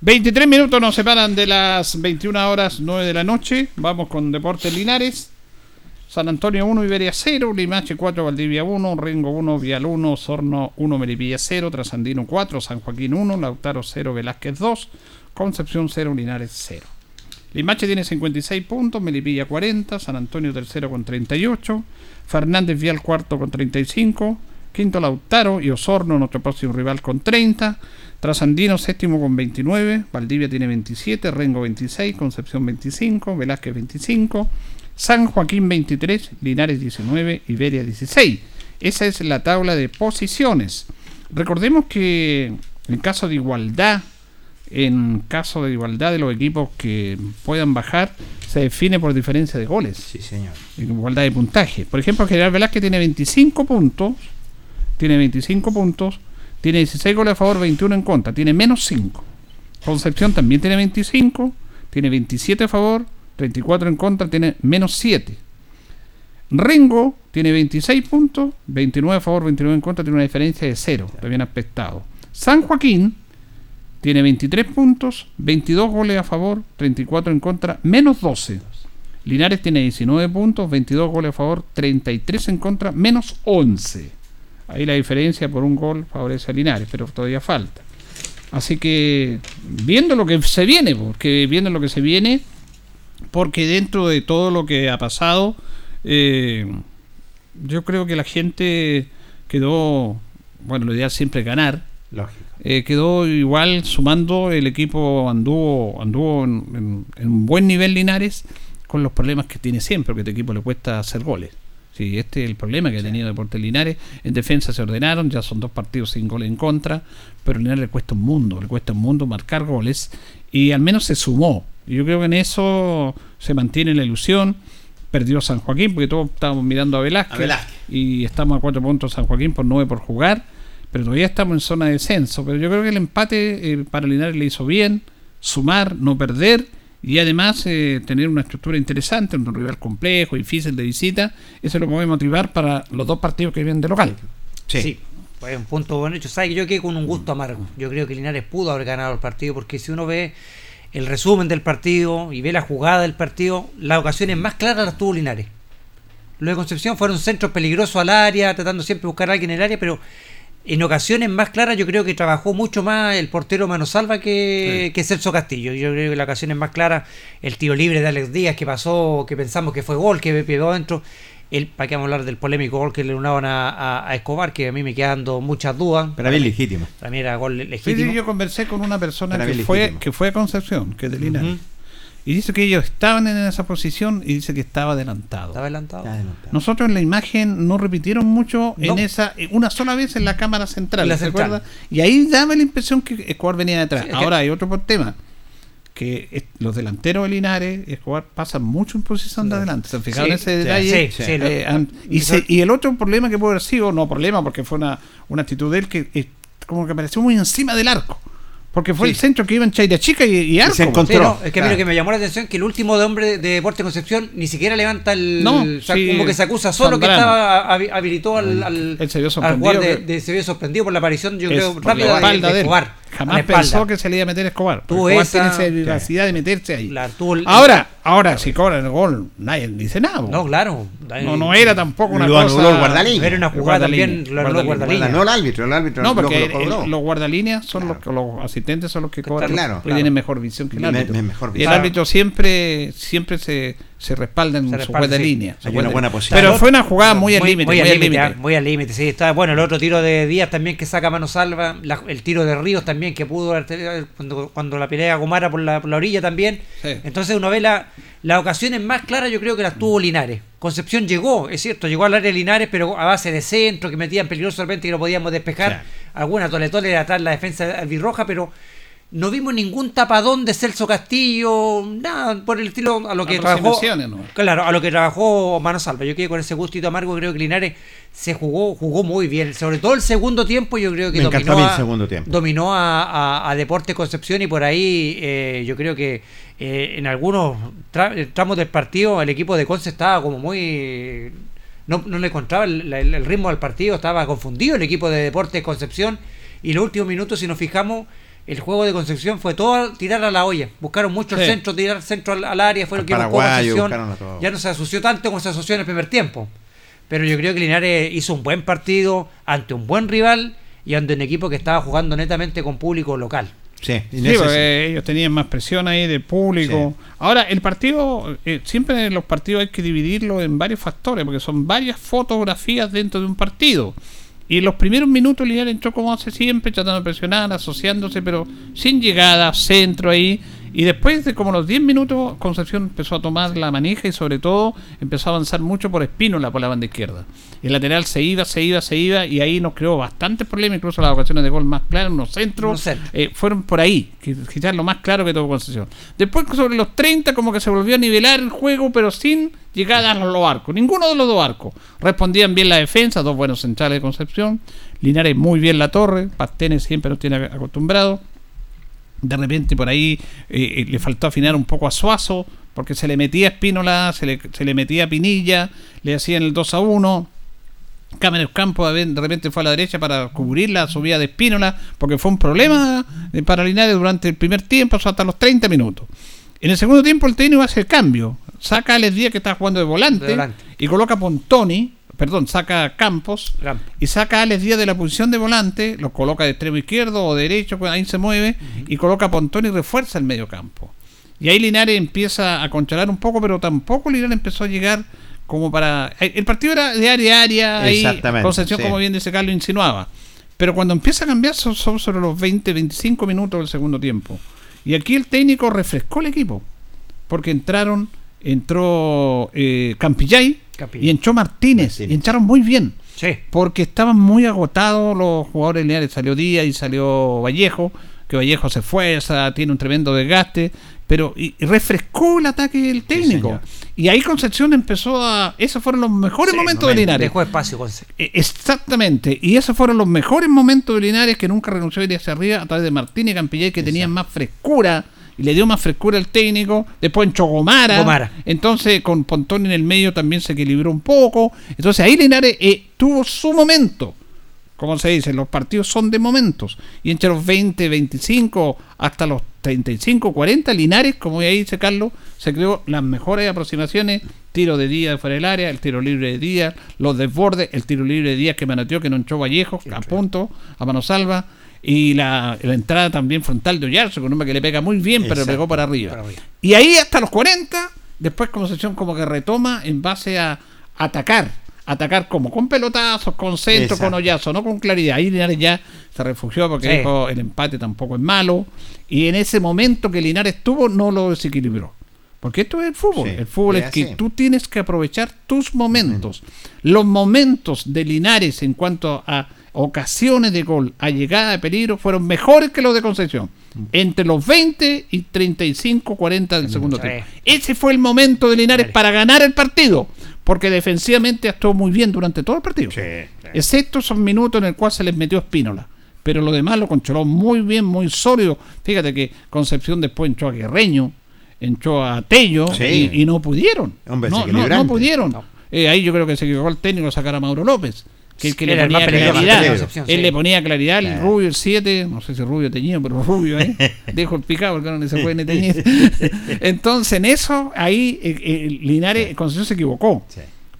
B: 23 minutos nos separan de las 21 horas 9 de la noche. Vamos con Deportes Linares. San Antonio 1, Iberia 0, Limache 4, Valdivia 1, Rengo 1, Vial 1, Sorno 1, Melipilla 0, Trasandino 4, San Joaquín 1, Lautaro 0, Velázquez 2, Concepción 0, Linares 0. Limache tiene 56 puntos, Melipilla 40, San Antonio tercero con 38, Fernández Vial cuarto con 35, quinto Lautaro y Osorno, nuestro próximo rival, con 30, Trasandino séptimo con 29, Valdivia tiene 27, Rengo 26, Concepción 25, Velázquez 25, San Joaquín 23, Linares 19, Iberia 16. Esa es la tabla de posiciones. Recordemos que en caso de igualdad, en caso de igualdad de los equipos que puedan bajar, se define por diferencia de goles.
C: Sí, señor.
B: En igualdad de puntaje. Por ejemplo, General Velázquez tiene 25 puntos, tiene 25 puntos, tiene 16 goles a favor, 21 en contra, tiene menos 5. Concepción también tiene 25, tiene 27 a favor, 34 en contra, tiene menos 7. Rengo tiene 26 puntos, 29 a favor, 29 en contra, tiene una diferencia de 0, bien aspectado. San Joaquín tiene 23 puntos, 22 goles a favor, 34 en contra, menos 12. Linares tiene 19 puntos, 22 goles a favor, 33 en contra, menos 11. Ahí la diferencia por un gol favorece a Linares, pero todavía falta. Así que viendo lo que se viene, porque viendo lo que se viene, porque dentro de todo lo que ha pasado, eh, yo creo que la gente quedó, bueno, lo ideal siempre es ganar.
C: Lógico.
B: Eh, quedó igual sumando, el equipo anduvo, anduvo en, en- en un buen nivel Linares con los problemas que tiene siempre, porque a este equipo le cuesta hacer goles. Sí, este es el problema que ha tenido Deportes Linares. En defensa se ordenaron, ya son dos partidos sin goles en contra, pero a Linares le cuesta un mundo, le cuesta un mundo marcar goles y al menos se sumó. Yo creo que en eso se mantiene la ilusión. Perdió San Joaquín, porque todos estábamos mirando a Velázquez,
C: A Velázquez.
B: y estamos a cuatro puntos San Joaquín por nueve por jugar, pero todavía estamos en zona de descenso. Pero yo creo que el empate eh, para Linares le hizo bien, sumar, no perder y además eh, tener una estructura interesante, un rival complejo, difícil de visita, eso lo puede motivar para los dos partidos que vienen de local.
D: Sí. Fue un punto bueno hecho. ¿Sabes? Yo quedé con un gusto amargo. Yo creo que Linares pudo haber ganado el partido porque si uno ve el resumen del partido y ve la jugada del partido, las ocasiones más claras las tuvo Linares. Lo de Concepción fueron centros peligrosos al área, tratando siempre de buscar a alguien en el área, pero en ocasiones más claras yo creo que trabajó mucho más el portero Mano Salva que, que Celso Castillo. Yo creo que en las ocasiones más claras, el tiro libre de Alex Díaz que pasó, que pensamos que fue gol, que pegó adentro. El, para que vamos a hablar del polémico gol que le unaban a, a- a Escobar, que a mí me quedan dando muchas dudas.
C: Para mí legítimo.
D: Para mí era gol legítimo.
B: sí, yo conversé con una persona que fue,
C: legítimo.
B: que fue a Concepción, que es de Linares. Y dice que ellos estaban en esa posición y dice que estaba adelantado.
D: Estaba adelantado.
B: Nosotros en la imagen no repitieron mucho
D: No.
B: en esa, eh, una sola vez en la cámara central,
D: En la
B: ¿se
D: central.
B: acuerda? Y ahí daba la impresión que Escobar venía detrás.
D: Sí, es que-
B: Ahora hay otro tema, que los delanteros de Linares, Escobar pasan mucho en posición de adelante. ¿Se fijado
D: Sí,
B: en ese detalle?
D: sí, sí,
B: Eh, y, se- y el otro problema que puede haber sido, no problema, porque fue una, una actitud de él que eh, como que apareció muy encima del arco. Porque fue
D: Sí.
B: el centro que iba en Chaira Chica y, y arco.
D: Sí, no, es que a mí lo que me llamó la atención es que el último de hombre de Deportes Concepción ni siquiera levanta el.
B: No, sí,
D: como que se acusa solo que estaba habi- habilitó al. al
B: Él se vio
D: al
B: sorprendido
D: de,
B: que-
D: de- se vio sorprendido por la aparición, yo
B: Es
D: creo, rápida de, de
B: de él.
D: Escobar.
B: Jamás pensó que se le iba a meter Escobar.
D: Tuvo
B: Escobar
D: esa-
B: tiene esa capacidad de meterse ahí.
D: Claro,
B: Ahora, ahora si cobran el gol, nadie dice nada.
D: No, claro.
B: No, no era tampoco una
C: Lo
B: cosa.
C: anuló el guardalínea.
D: Era una jugada también, lo anuló guardalínea.
C: No el árbitro, el árbitro
B: No,
C: lo-
B: porque
C: lo cobró.
B: el- los guardalíneas son los que los asistentes son los que cobran.
C: Claro, claro.
B: tienen mejor visión que el árbitro.
C: me- mejor
B: y el árbitro siempre siempre se, se respalda en
D: Se
B: su
D: respalda,
B: juez de
D: sí.
B: línea.
C: Hay
B: su
C: una buena posición.
B: Pero fue una jugada muy al límite.
D: Muy, al límite, muy al límite, sí. Está, bueno, el otro tiro de Díaz también que saca mano salva, la- el tiro de Ríos también que pudo tenido cuando, cuando la pelea Gomara por la, por la orilla también.
B: Sí.
D: Entonces uno ve la- las ocasiones más claras, yo creo que las tuvo Linares. Concepción llegó, es cierto, llegó al área de Linares, pero a base de centro, que metían peligroso de repente y no podíamos despejar. Alguna toletole de atrás la defensa albirroja, pero no vimos ningún tapadón de Celso Castillo, nada por el estilo a lo que trabajó.
B: ¿no?
D: Claro, a lo que trabajó Mano Salva. Yo quedé con ese gustito amargo, creo que Linares se jugó, jugó muy bien. Sobre todo el segundo tiempo, yo creo que
C: Me encantó
D: dominó,
C: a el segundo tiempo.
D: dominó a, a, a Deportes Concepción y por ahí eh, yo creo que eh, en algunos tra- tramos del partido el equipo de Conce estaba como muy... No, no le encontraba el, el- el ritmo al partido, estaba confundido el equipo de Deportes Concepción y los últimos minutos, si nos fijamos, el juego de Concepción fue todo tirar a la olla. Buscaron mucho el
B: Sí.
D: centro, tirar centro al, al área, fue lo
C: Al
D: que buscó
C: paraguayo,
D: Concepción.
C: buscaron a todo.
D: Ya no se asoció tanto como se asoció en el primer tiempo. Pero yo creo que Linares hizo un buen partido ante un buen rival y ante un equipo que estaba jugando netamente con público local.
C: Sí, en
B: Sí, ellos tenían más presión ahí del público. Ahora, el partido, eh, siempre en los partidos hay que dividirlo en varios factores, porque son varias fotografías dentro de un partido. Y en los primeros minutos Linares entró como hace siempre, tratando de presionar, asociándose, pero sin llegada, centro ahí. Y después de como los 10 minutos, Concepción empezó a tomar la manija y sobre todo empezó a avanzar mucho por Espínola por la banda izquierda. El lateral se iba, se iba, se iba y ahí nos creó bastantes problemas, incluso las ocasiones de gol más claras, unos centros,
D: Unos centros.
B: eh, fueron por ahí, quizás lo más claro que tuvo Concepción. Después sobre los 30 como que se volvió a nivelar el juego, pero sin llegada a los arcos. Ninguno de los dos arcos. Respondían bien la defensa, dos buenos centrales de Concepción. Linares muy bien la torre, Pastenes siempre nos tiene acostumbrado. De repente por ahí eh, eh, le faltó afinar un poco a Suazo, porque se le metía Espínola, se le, se le metía Pinilla, le hacían el 2 a 1. Cámara Campo de de repente fue a la derecha para cubrir la subida de Espínola, porque fue un problema eh, para Linares durante el primer tiempo, hasta los 30 minutos. En el segundo tiempo el técnico hace el cambio, saca a Alex Díaz que está jugando de volante,
D: De volante.
B: y coloca a Pontoni, perdón, saca a Campos y saca a Alex Díaz de la posición de volante, lo coloca de extremo izquierdo o derecho, pues ahí se mueve, y coloca a Pontoni y refuerza el medio campo. Y ahí Linares empieza a controlar un poco, pero tampoco Linares empezó a llegar como para... eh, El partido era de área a área, ahí
C: Exactamente,
B: Concepción,
C: sí.
B: como bien dice Carlos, insinuaba. Pero cuando empieza a cambiar son, son sobre los 20, 25 minutos del segundo tiempo. Y aquí el técnico refrescó el equipo. Porque entraron, entró eh, Campillay y entró Martínez, Y entraron muy bien. Porque estaban muy agotados los jugadores lineales. Salió Díaz y salió Vallejo. Que Vallejo se sea, tiene un tremendo desgaste. Pero y, y refrescó el ataque del técnico. y ahí Concepción empezó a. Esos fueron los mejores momentos de Linares.
D: Dejó espacio
B: Eh, Exactamente, y esos fueron los mejores momentos de Linares que nunca renunció a ir hacia arriba a través de Martín y Campillay que tenían más frescura y le dio más frescura al técnico. Después en Chogomara,
D: Gomara.
B: entonces con Pontón en el medio también se equilibró un poco. Entonces ahí Linares eh, tuvo su momento. Como se dice, los partidos son de momentos. Y entre los 20, 25 hasta los 35, 40, Linares, como ahí dice Carlos, se creó las mejores aproximaciones. Tiro de día de fuera del área, el tiro libre de día, los desbordes, el tiro libre de día que manoteó, que no entró Vallejo, a punto, a mano salva. Y la, la entrada también frontal de Ollarzo, con un hombre que le pega muy bien, pero
C: Exacto.
B: pegó para arriba. Y ahí hasta los 40, después Concepción como que retoma en base a atacar. Atacar como con pelotazos, con centro,
C: Exacto.
B: con hoyazo, no con claridad. Ahí Linares ya se refugió porque
D: Sí.
B: dijo el empate tampoco es malo. Y en ese momento que Linares tuvo, no lo desequilibró. Porque esto es el fútbol.
C: Sí,
B: el fútbol
C: es
B: es que
C: así.
B: tú tienes que aprovechar tus momentos. Los momentos de Linares en cuanto a ocasiones de gol, a llegada de peligro, fueron mejores que los de Concepción. Entre los 20 y 35, 40 del segundo tiempo. Ese fue el momento de Linares para ganar el partido. Porque defensivamente actuó muy bien durante todo el partido. Excepto esos minutos en el cual se les metió Espínola. Pero lo demás lo controló muy bien, muy sólido. Fíjate que Concepción después entró a Guerreño, entró a Tello
C: Sí.
B: y, y no pudieron.
C: Hombre,
B: no, no,
C: desequilibrante.
B: no pudieron. Eh, ahí yo creo que se equivocó el técnico sacar a Mauro López. Que, que le ponía claridad.
D: Concepción,
B: Él
D: sí.
B: le ponía claridad, el rubio, el 7, no sé si rubio teñido, pero rubio, ¿eh? Dejo el picado porque no se puede ni teñir. Entonces, en eso, ahí eh, eh, Linares, Concepción se equivocó.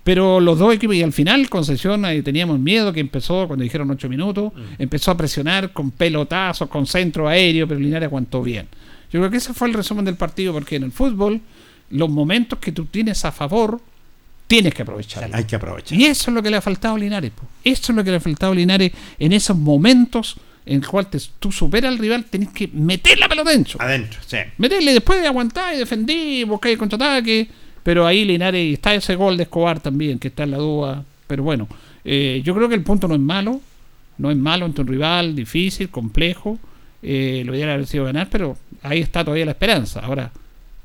B: Pero los dos equipos, y al final Concesión ahí teníamos miedo que empezó, cuando dijeron ocho minutos, empezó a presionar con pelotazos, con centro aéreo, pero Linares aguantó bien. Yo creo que ese fue el resumen del partido, porque en el fútbol, los momentos que tú tienes a favor, tienes que aprovechar.
C: Hay que aprovechar.
B: Y eso es lo que le ha faltado a Linares. po. Eso es lo que le ha faltado a Linares en esos momentos en el cual te- tú superas al rival, tenés que meter la pelota dentro.
C: Adentro, sí.
B: Meterle después de aguantar y defender, buscar el contraataque. Pero ahí Linares está ese gol de Escobar también, que está en la duda. Pero bueno, eh, yo creo que el punto no es malo. No es malo ante un rival difícil, complejo. Eh, lo hubiera sido ganar, pero ahí está todavía la esperanza. Ahora,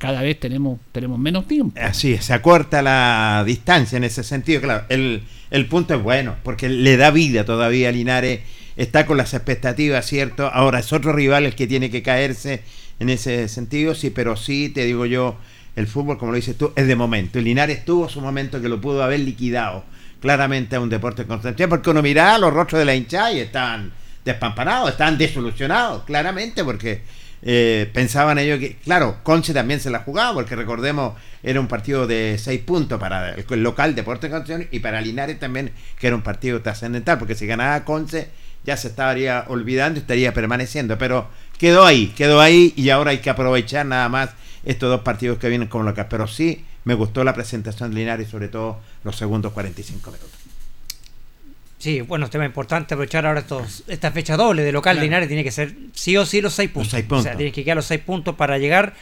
B: cada vez tenemos, tenemos menos tiempo.
C: Así se acorta la distancia en ese sentido. Claro, el, el punto es bueno, porque le da vida todavía a Linares, está con las expectativas, ¿cierto? Ahora es otro rival el que tiene que caerse en ese sentido, sí, pero sí, te digo yo, el fútbol, como lo dices tú, es de momento. El Linares tuvo su momento que lo pudo haber liquidado claramente a un deporte constante, porque uno miraba los rostros de la hinchada y estaban despampanados, estaban desolucionados, claramente, porque eh, pensaban ellos que, claro, Conce también se la jugaba, porque recordemos, era un partido de seis puntos para el, local Deporte Concepción y para Linares también, que era un partido trascendental, porque si ganaba Conce ya se estaría olvidando y estaría permaneciendo. Pero, quedó ahí, quedó ahí y ahora hay que aprovechar nada más estos dos partidos que vienen como locales. Pero sí me gustó la presentación de Linares, sobre todo los segundos 45 minutos.
D: Sí, bueno, tema importante aprovechar ahora estos, esta fecha doble de local
C: Claro.
D: Linares tiene que ser sí o sí los seis puntos.
C: seis
D: O sea,
C: puntos.
D: tiene que quedar los seis puntos para llegar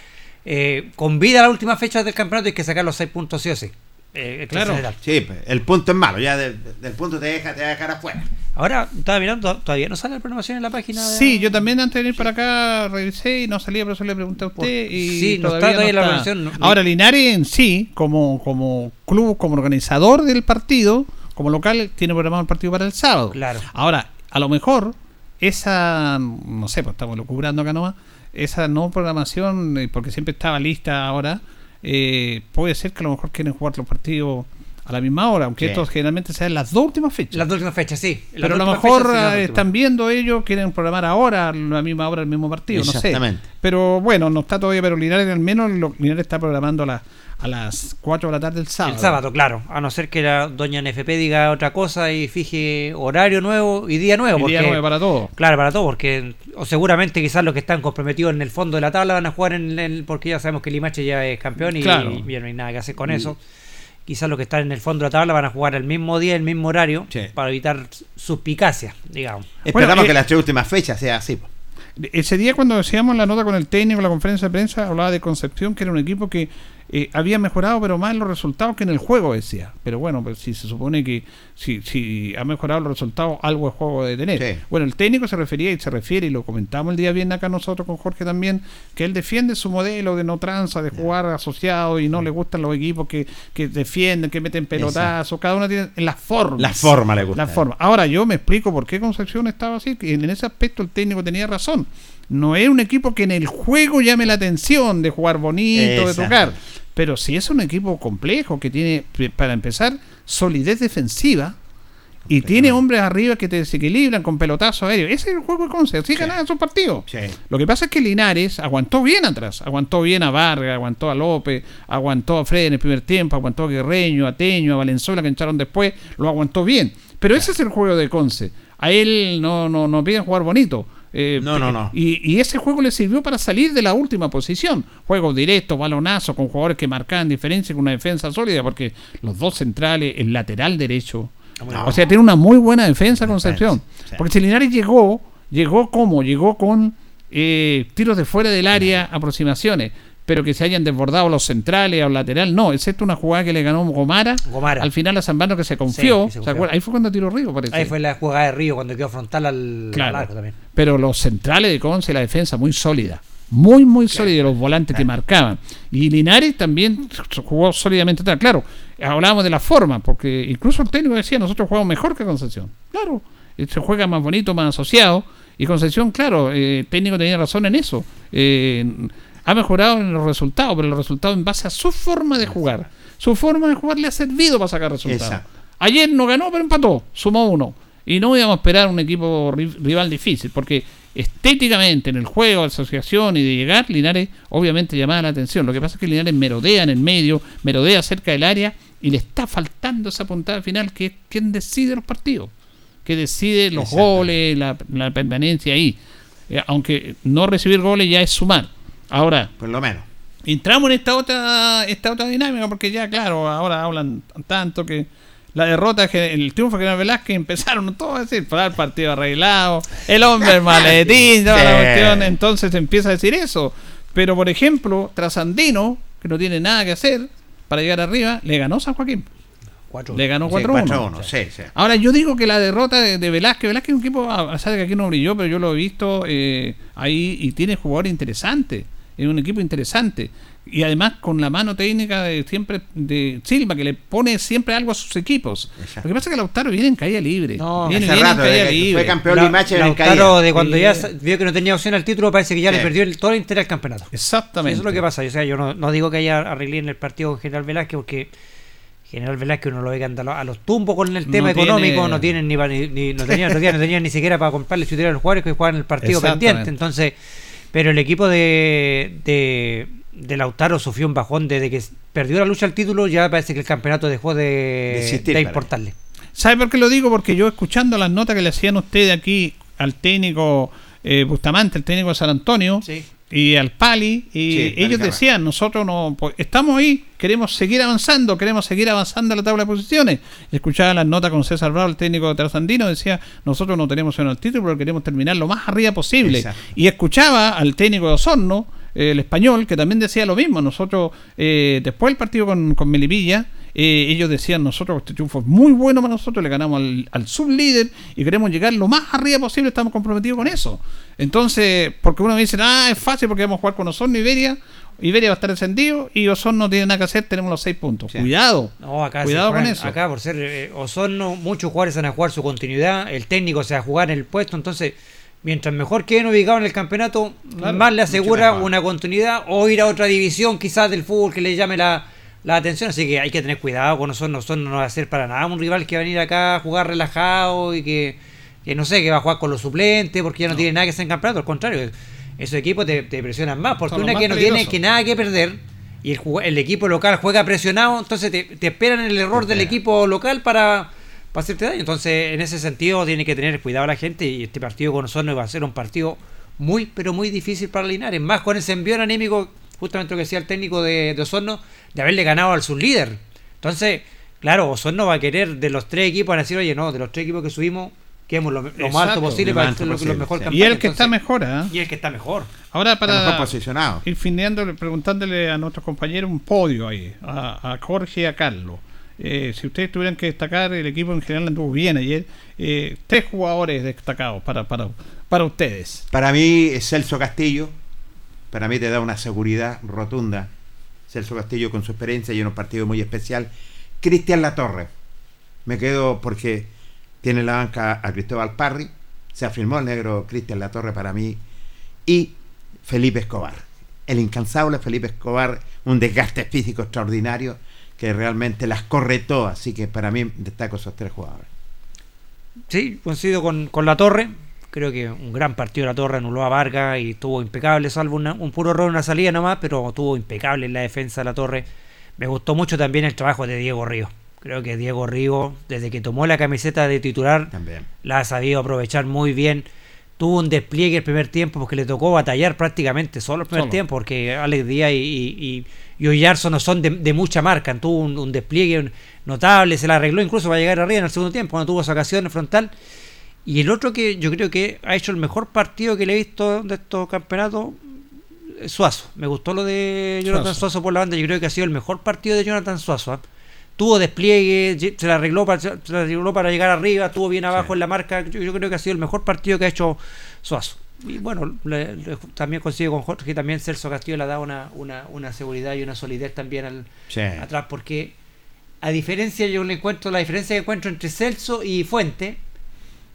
D: eh, con vida a la última fecha del campeonato hay que sacar los seis puntos sí o sí. Eh, general.
C: Sí, el punto es malo, ya de- de- del punto te deja, te va a dejar afuera.
D: Ahora, estaba mirando, todavía no sale la programación en la página. de-
B: Sí, yo también antes de venir para acá revisé y no salía, por eso le pregunté a usted. Y
D: sí, no
B: todavía
D: está todavía la versión, no-
B: Ahora, Linares en sí, como, como club, como organizador del partido, como local, tiene programado el partido para el sábado.
D: Claro.
B: Ahora, a lo mejor, esa, no sé, pues estamos locubrando acá nomás, esa no programación, eh, porque siempre estaba lista ahora, eh, puede ser que a lo mejor quieren jugar los partidos a la misma hora, aunque
D: Sí.
B: estos generalmente sean las dos últimas fechas.
D: Las dos últimas fechas, sí. Las
B: Pero a lo mejor
D: fechas,
B: eh, están viendo ellos, quieren programar ahora a la misma hora el mismo partido, no sé.
C: Exactamente.
B: Pero bueno, no está todavía, pero Linares al menos lo- Linares está programando a, las a las 4 de la tarde el sábado.
D: El sábado, claro. A no ser que la doña NFP diga otra cosa y fije horario nuevo y día nuevo.
B: Y día
D: porque-
B: nuevo para todo.
D: Claro, para todo, porque o seguramente quizás los que están comprometidos en el fondo de la tabla van a jugar en el. Porque ya sabemos que Limache ya es campeón y,
B: Claro.
D: y no hay nada que hacer con
B: Mm.
D: eso. Quizás los que están en el fondo de la tabla van a jugar el mismo día, el mismo horario, para evitar suspicacia, digamos.
C: Esperamos
B: Bueno, eh,
C: que las tres últimas fechas sea así.
B: Ese día cuando decíamos la nota con el técnico, la conferencia de prensa, hablaba de Concepción, que era un equipo que eh, había mejorado, pero más los resultados que en el juego, decía. Pero bueno, pues si se supone que si, si ha mejorado los resultados, algo de juego de tener.
C: Sí.
B: Bueno, el técnico se refería y se refiere, y lo comentamos el día bien acá nosotros con Jorge también, que él defiende su modelo de no tranza, de jugar asociado y no le gustan los equipos que, que defienden, que meten pelotazos, cada uno tiene las formas.
C: La forma le gusta.
B: La forma. Ahora yo me explico por qué Concepción estaba así, que en ese aspecto el técnico tenía razón. No es un equipo que en el juego llame la atención de jugar bonito, de tocar. Pero sí es un equipo complejo que tiene, para empezar, solidez defensiva y tiene hombres arriba que te desequilibran con pelotazos aéreos. Ese es el juego de Conce, así ganaban sus partidos. Lo que pasa es que Linares aguantó bien atrás, aguantó bien a Vargas, aguantó a López, aguantó a Fred en el primer tiempo, aguantó a Guerreño, a Teño, a Valenzuela que entraron después, lo aguantó bien. Pero ese es el juego de Conce. A él no, no, no piden jugar bonito. Eh,
C: No, no, no.
B: Y, y ese juego le sirvió para salir de la última posición. Juegos directos, balonazos, con jugadores que marcaban diferencia con una defensa sólida, porque los dos centrales, el lateral derecho.
C: No.
B: O sea, tiene una muy buena defensa Concepción.
C: sí.
B: Porque si Linares llegó, llegó como, llegó con eh, tiros de fuera del área, aproximaciones. Pero que se hayan desbordado los centrales o lateral, no, excepto una jugada que le ganó Gomara,
D: Gomara.
B: al final a Zambano que se confió. Ahí fue cuando tiró Río, parece.
D: Ahí fue la jugada de Río cuando quedó frontal al,
B: Claro.
D: al arco también.
B: Pero los centrales de Conce, la defensa muy sólida. Muy, muy sólida. Los volantes que marcaban. Y Linares también jugó sólidamente atrás. Claro, hablábamos de la forma, porque incluso el técnico decía, nosotros jugamos mejor que Concepción. Claro, eh, se juega más bonito, más asociado. Y Concepción, claro, eh, el técnico tenía razón en eso. Eh, ha mejorado en los resultados, pero los resultados en base a su forma de jugar. Su forma de jugar le ha servido para sacar resultados.
C: Exacto.
B: Ayer no ganó, pero empató, sumó uno. Y no íbamos a esperar un equipo ri- rival difícil, porque estéticamente en el juego, asociación y de llegar, Linares obviamente llamaba la atención. Lo que pasa es que Linares merodea en el medio, merodea cerca del área y le está faltando esa puntada final que es quien decide los partidos, que decide los goles, la, la permanencia ahí. Eh, aunque no recibir goles ya es sumar. Ahora,
C: Por lo menos.
B: entramos en esta otra esta otra dinámica porque ya claro ahora hablan tanto que la derrota el triunfo que General Velázquez empezaron todos a decir para el partido arreglado el hombre el maletín toda la cuestión entonces empieza a decir eso pero por ejemplo Trasandino que no tiene nada que hacer para llegar arriba le ganó San Joaquín le ganó
C: Sí,
B: 4-1
C: 4-1, sí, sí.
B: Ahora, yo digo que la derrota de, de Velázquez, Velázquez es un equipo, a pesar de que aquí no brilló, pero yo lo he visto eh, ahí y tiene jugadores interesantes. Es un equipo interesante. Y además con la mano técnica de siempre de Silva, que le pone siempre algo a sus equipos. Lo que pasa es que Lautaro viene en caída libre. viene,
C: hace
B: viene
C: rato,
B: en caída
C: que
B: libre.
C: fue campeón
D: La-
C: Limache en
D: Lautaro,
C: caída.
D: de cuando
B: Sí.
D: ya vio que no tenía opción al título, parece que ya
C: Sí.
D: le perdió el, todo el interés al campeonato.
B: Exactamente.
D: Eso es lo que pasa. O sea, yo no, no digo que haya arreglé en el partido con General Velázquez porque General Velázquez uno lo ve que anda a los tumbos con el tema
B: No tiene-
D: económico, no tienen ni, ni, ni- no tenían, no tenían, no tenían ni siquiera para comprarle chutería a los jugadores que jugaban el partido pendiente. Entonces, pero el equipo de, de, de Lautaro sufrió un bajón desde que perdió la lucha al título, ya parece que el campeonato dejó de, importarle.
B: ¿Sabe por qué lo digo? Porque yo escuchando las notas que le hacían ustedes aquí al técnico eh, Bustamante, el técnico de San Antonio, y al Pali, y
C: Sí,
B: ellos decían, nosotros no pues, estamos ahí, queremos seguir avanzando, queremos seguir avanzando en la tabla de posiciones. Escuchaba las notas con César Bravo, el técnico de Trasandino, decía, nosotros no tenemos en el título, pero queremos terminar lo más arriba posible.
C: Exacto.
B: Y escuchaba al técnico de Osorno, el español, que también decía lo mismo. Nosotros, eh, después del partido con, con Melipilla, eh, ellos decían, nosotros este triunfo es muy bueno para nosotros, le ganamos al, al sublíder y queremos llegar lo más arriba posible, estamos comprometidos con eso. Entonces, porque uno dice, ah, es fácil porque vamos a jugar con Osorno y Iberia, Iberia va a estar encendido y Osorno no tiene nada que hacer, tenemos los seis puntos. Cuidado,
D: No, acá,
B: cuidado con eso.
D: acá por ser eh, Osorno, muchos jugadores van a jugar su continuidad, el técnico se va a jugar en el puesto, entonces mientras mejor queden ubicados en el campeonato,
B: Claro,
D: más le asegura una continuidad o ir a otra división quizás del fútbol que le llame la, la atención, así que hay que tener cuidado con Osorno, Osorno no va a ser para nada un rival que va a venir acá a jugar relajado y que, que no sé, que va a jugar con los suplentes porque ya no, tiene nada que hacer en campeonato, al contrario, esos equipos te, te presionan más, porque
B: Son
D: una
B: más
D: que no tiene que nada que perder y el, equipo local juega presionado, entonces te, te esperan el error del equipo local para, para hacerte daño. Entonces, en ese sentido, tiene que tener cuidado la gente y este partido con Osorno va a ser un partido muy, pero muy difícil para Linares. Más con ese envío anímico, justamente lo que decía el técnico de, de Osorno, de haberle ganado al sublíder. Entonces, claro, Osorno va a querer de los tres equipos, van a decir, oye, no, de los tres equipos que subimos, quedemos lo, lo más alto posible para
C: más
D: hacer lo, lo mejor
C: sí.
D: campaña.
B: Y el que está mejor, ¿ah?
D: Y el que está mejor.
B: Ahora
C: mejor
B: para
C: posicionado.
B: ir findeándole, preguntándole a nuestros compañeros un podio ahí, a, a Jorge y a Carlos. Eh, si ustedes tuvieran que destacar, el equipo en general anduvo bien ayer. Eh, tres jugadores destacados para, para, para ustedes.
C: Para mí es Celso Castillo. Para mí te da una seguridad rotunda. Celso Castillo con su experiencia y en un partido muy especial. Cristian Latorre. Me quedo porque tiene en la banca a Cristóbal Parry. Se afirmó el negro Cristian Latorre para mí. Y Felipe Escobar. El incansable Felipe Escobar. Un desgaste físico extraordinario que realmente las corre todas. Así que para mí destaco esos tres jugadores.
D: Sí, coincido con, con la Torre. Creo que un gran partido la Torre anuló a Vargas y estuvo impecable, salvo una- un puro error en una salida nomás, pero estuvo impecable en la defensa de la Torre. Me gustó mucho también el trabajo de Diego Río. Creo que Diego Río, desde que tomó la camiseta de titular,
C: También.
D: la ha sabido aprovechar muy bien. Tuvo un despliegue el primer tiempo porque le tocó batallar prácticamente solo el primer
B: Solo.
D: tiempo, porque Alex Díaz y, y, y, y Oyarzo no son de, de mucha marca. Tuvo un, un despliegue notable, se la arregló incluso para llegar arriba en el segundo tiempo, cuando tuvo esa ocasión en frontal. Y el otro que yo creo que ha hecho el mejor partido que le he visto de estos campeonatos, Suazo. Me gustó lo de Jonathan
B: Suazo.
D: Suazo, por la banda. Yo creo que ha sido el mejor partido de Jonathan Suazo. ¿ah? Tuvo despliegue, se la arregló para, se la arregló para llegar arriba, estuvo bien abajo en la marca. Yo, yo creo que ha sido el mejor partido que ha hecho Suazo. Y bueno, le- le- también consigo con Jorge que también Celso Castillo le da una, una, una seguridad y una solidez también al,
C: Sí.
D: atrás, porque a diferencia, yo le encuentro la diferencia que encuentro entre Celso y Fuente,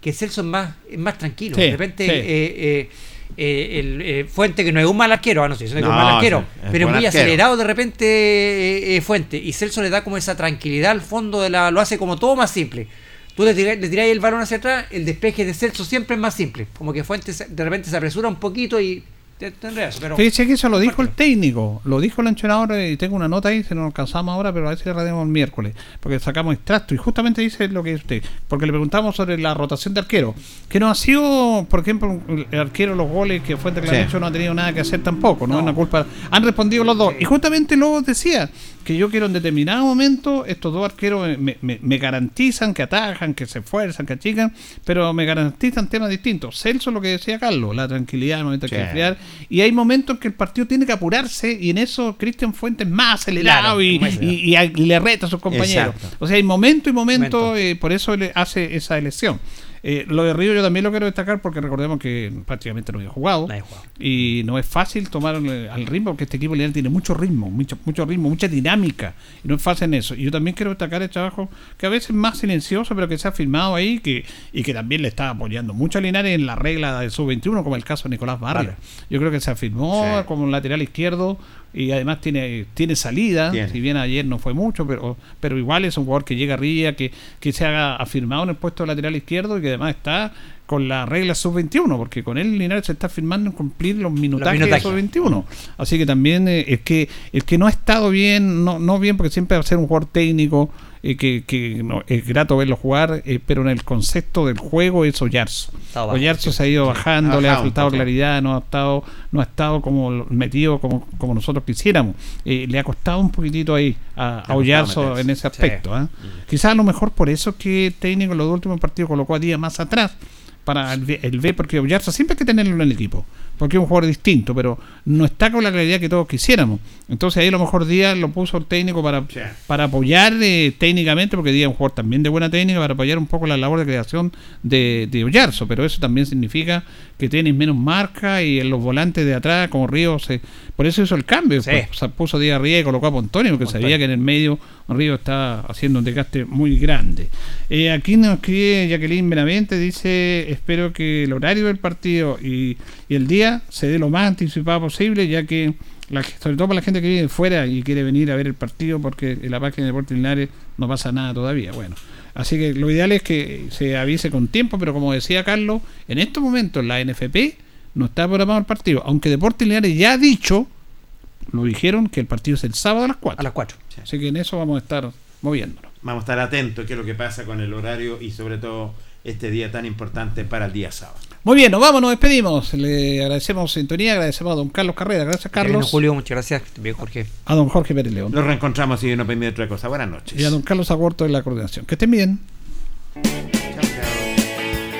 D: que Celso es más, es más tranquilo.
B: Sí,
D: de repente,
B: sí.
D: eh, eh, eh, el eh, Fuente, que no es un mal arquero, ah, no sé, es un
C: No,
D: mal arquero,
C: sí, es
D: pero muy
C: arquero.
D: acelerado de repente eh, eh, Fuente, y Celso le da como esa tranquilidad al fondo de la. lo hace como todo más simple. Tú le tiráis el balón hacia atrás, el despeje de Celso siempre es más simple. Como que Fuente de repente se apresura un poquito y te, te enredas, Pero
B: Fíjese que eso lo dijo el técnico, lo dijo el entrenador y tengo una nota ahí, se nos alcanzamos ahora, pero a ver si la radiamos el miércoles, porque sacamos extracto y justamente dice lo que dice usted, porque le preguntamos sobre la rotación de arquero, que no ha sido, por ejemplo, el arquero los goles que Fuente que le
C: Sí.
B: han hecho no ha tenido nada que hacer tampoco, no, es una culpa, han respondido los dos, y justamente luego decía que yo quiero en determinado momento, estos dos arqueros me, me- me garantizan que atajan, que se esfuerzan, que achican, pero me garantizan temas distintos. Celso, lo que decía Carlos, la tranquilidad, el momento
C: Sí.
B: que y hay momentos en que el partido tiene que apurarse y en eso Cristian Fuentes es más acelerado
D: Claro,
B: y, le reta a sus compañeros.
C: Exacto.
B: O sea, hay momento y momento,
D: Momento.
B: eh, por eso le hace esa elección. Eh, lo de Río yo también lo quiero destacar porque recordemos que prácticamente no había jugado
D: No había jugado.
B: y no es fácil tomar eh, al ritmo porque este equipo lineal tiene mucho ritmo, mucho, mucho ritmo, mucha dinámica y no es fácil en eso. Y yo también quiero destacar el trabajo que a veces es más silencioso pero que se ha firmado ahí que, y que también le está apoyando mucho a Linares en la regla del sub-21 como el caso de Nicolás Barrios. Yo creo que se afirmó
C: Sí.
B: como lateral izquierdo y además tiene tiene salida,
C: Tiene.
B: si bien ayer no fue mucho, pero pero igual es un jugador que llega arriba, que, que se haga afirmado en el puesto de lateral izquierdo y que además está con la regla sub-21, porque con él Linares se está firmando en cumplir los minutajes,
D: minutajes.
B: de sub-21. Así que también eh, es que el que no ha estado bien, no, no bien porque siempre va a ser un jugador técnico, eh, que, que no, es grato verlo jugar, eh, pero en el concepto del juego es Oyarzo
D: sí.
B: se ha ido bajando, le ha faltado claridad, no ha estado, no ha estado como metido como, como nosotros quisiéramos. Eh, le ha costado un poquitito ahí a, a
C: costado
B: Oyarzo
C: meterse.
B: en ese aspecto. ¿ah? Quizás a lo mejor por eso es que el técnico en los dos últimos partidos colocó a Díaz más atrás para el B, el B, porque Oyarzo siempre hay que tenerlo en el equipo, porque es un jugador distinto, pero no está con la claridad que todos quisiéramos. Entonces ahí a lo mejor Díaz lo puso el técnico para, para apoyar eh, técnicamente, porque Díaz es un jugador también de buena técnica, para apoyar un poco la labor de creación de, de pero eso también significa que tienes menos marca y en los volantes de atrás, como Río, se, por eso hizo el cambio,
D: Sí.
B: pues, se puso Díaz arriba y colocó a Pontonio, porque sabía que en el medio Río está haciendo un desgaste muy grande. Eh, aquí nos escribe Jacqueline Benavente, dice, espero que el horario del partido y, el día se dé lo más anticipado posible, ya que, la, sobre todo para la gente que vive fuera y quiere venir a ver el partido, porque en la página de Deportes Linares no pasa nada todavía. Bueno, así que lo ideal es que se avise con tiempo, pero como decía Carlos, en estos momentos la NFP no está programado el partido, aunque Deportes Linares ya ha dicho, lo dijeron, que el partido es el sábado a las 4.
D: A las 4.
B: Así que en eso vamos a estar moviéndonos.
C: Vamos a estar atentos a qué es lo que pasa con el horario y sobre todo este día tan importante para el día sábado.
B: Muy bien, nos vamos, nos despedimos. Le agradecemos sintonía, agradecemos a don Carlos Carrera, gracias Carlos,
D: Julio, muchas gracias. Bien, Jorge.
B: a don Jorge Pérez León
C: Nos reencontramos y no permite otra cosa. Buenas noches.
B: y a don Carlos Agurto de la coordinación. Que estén bien.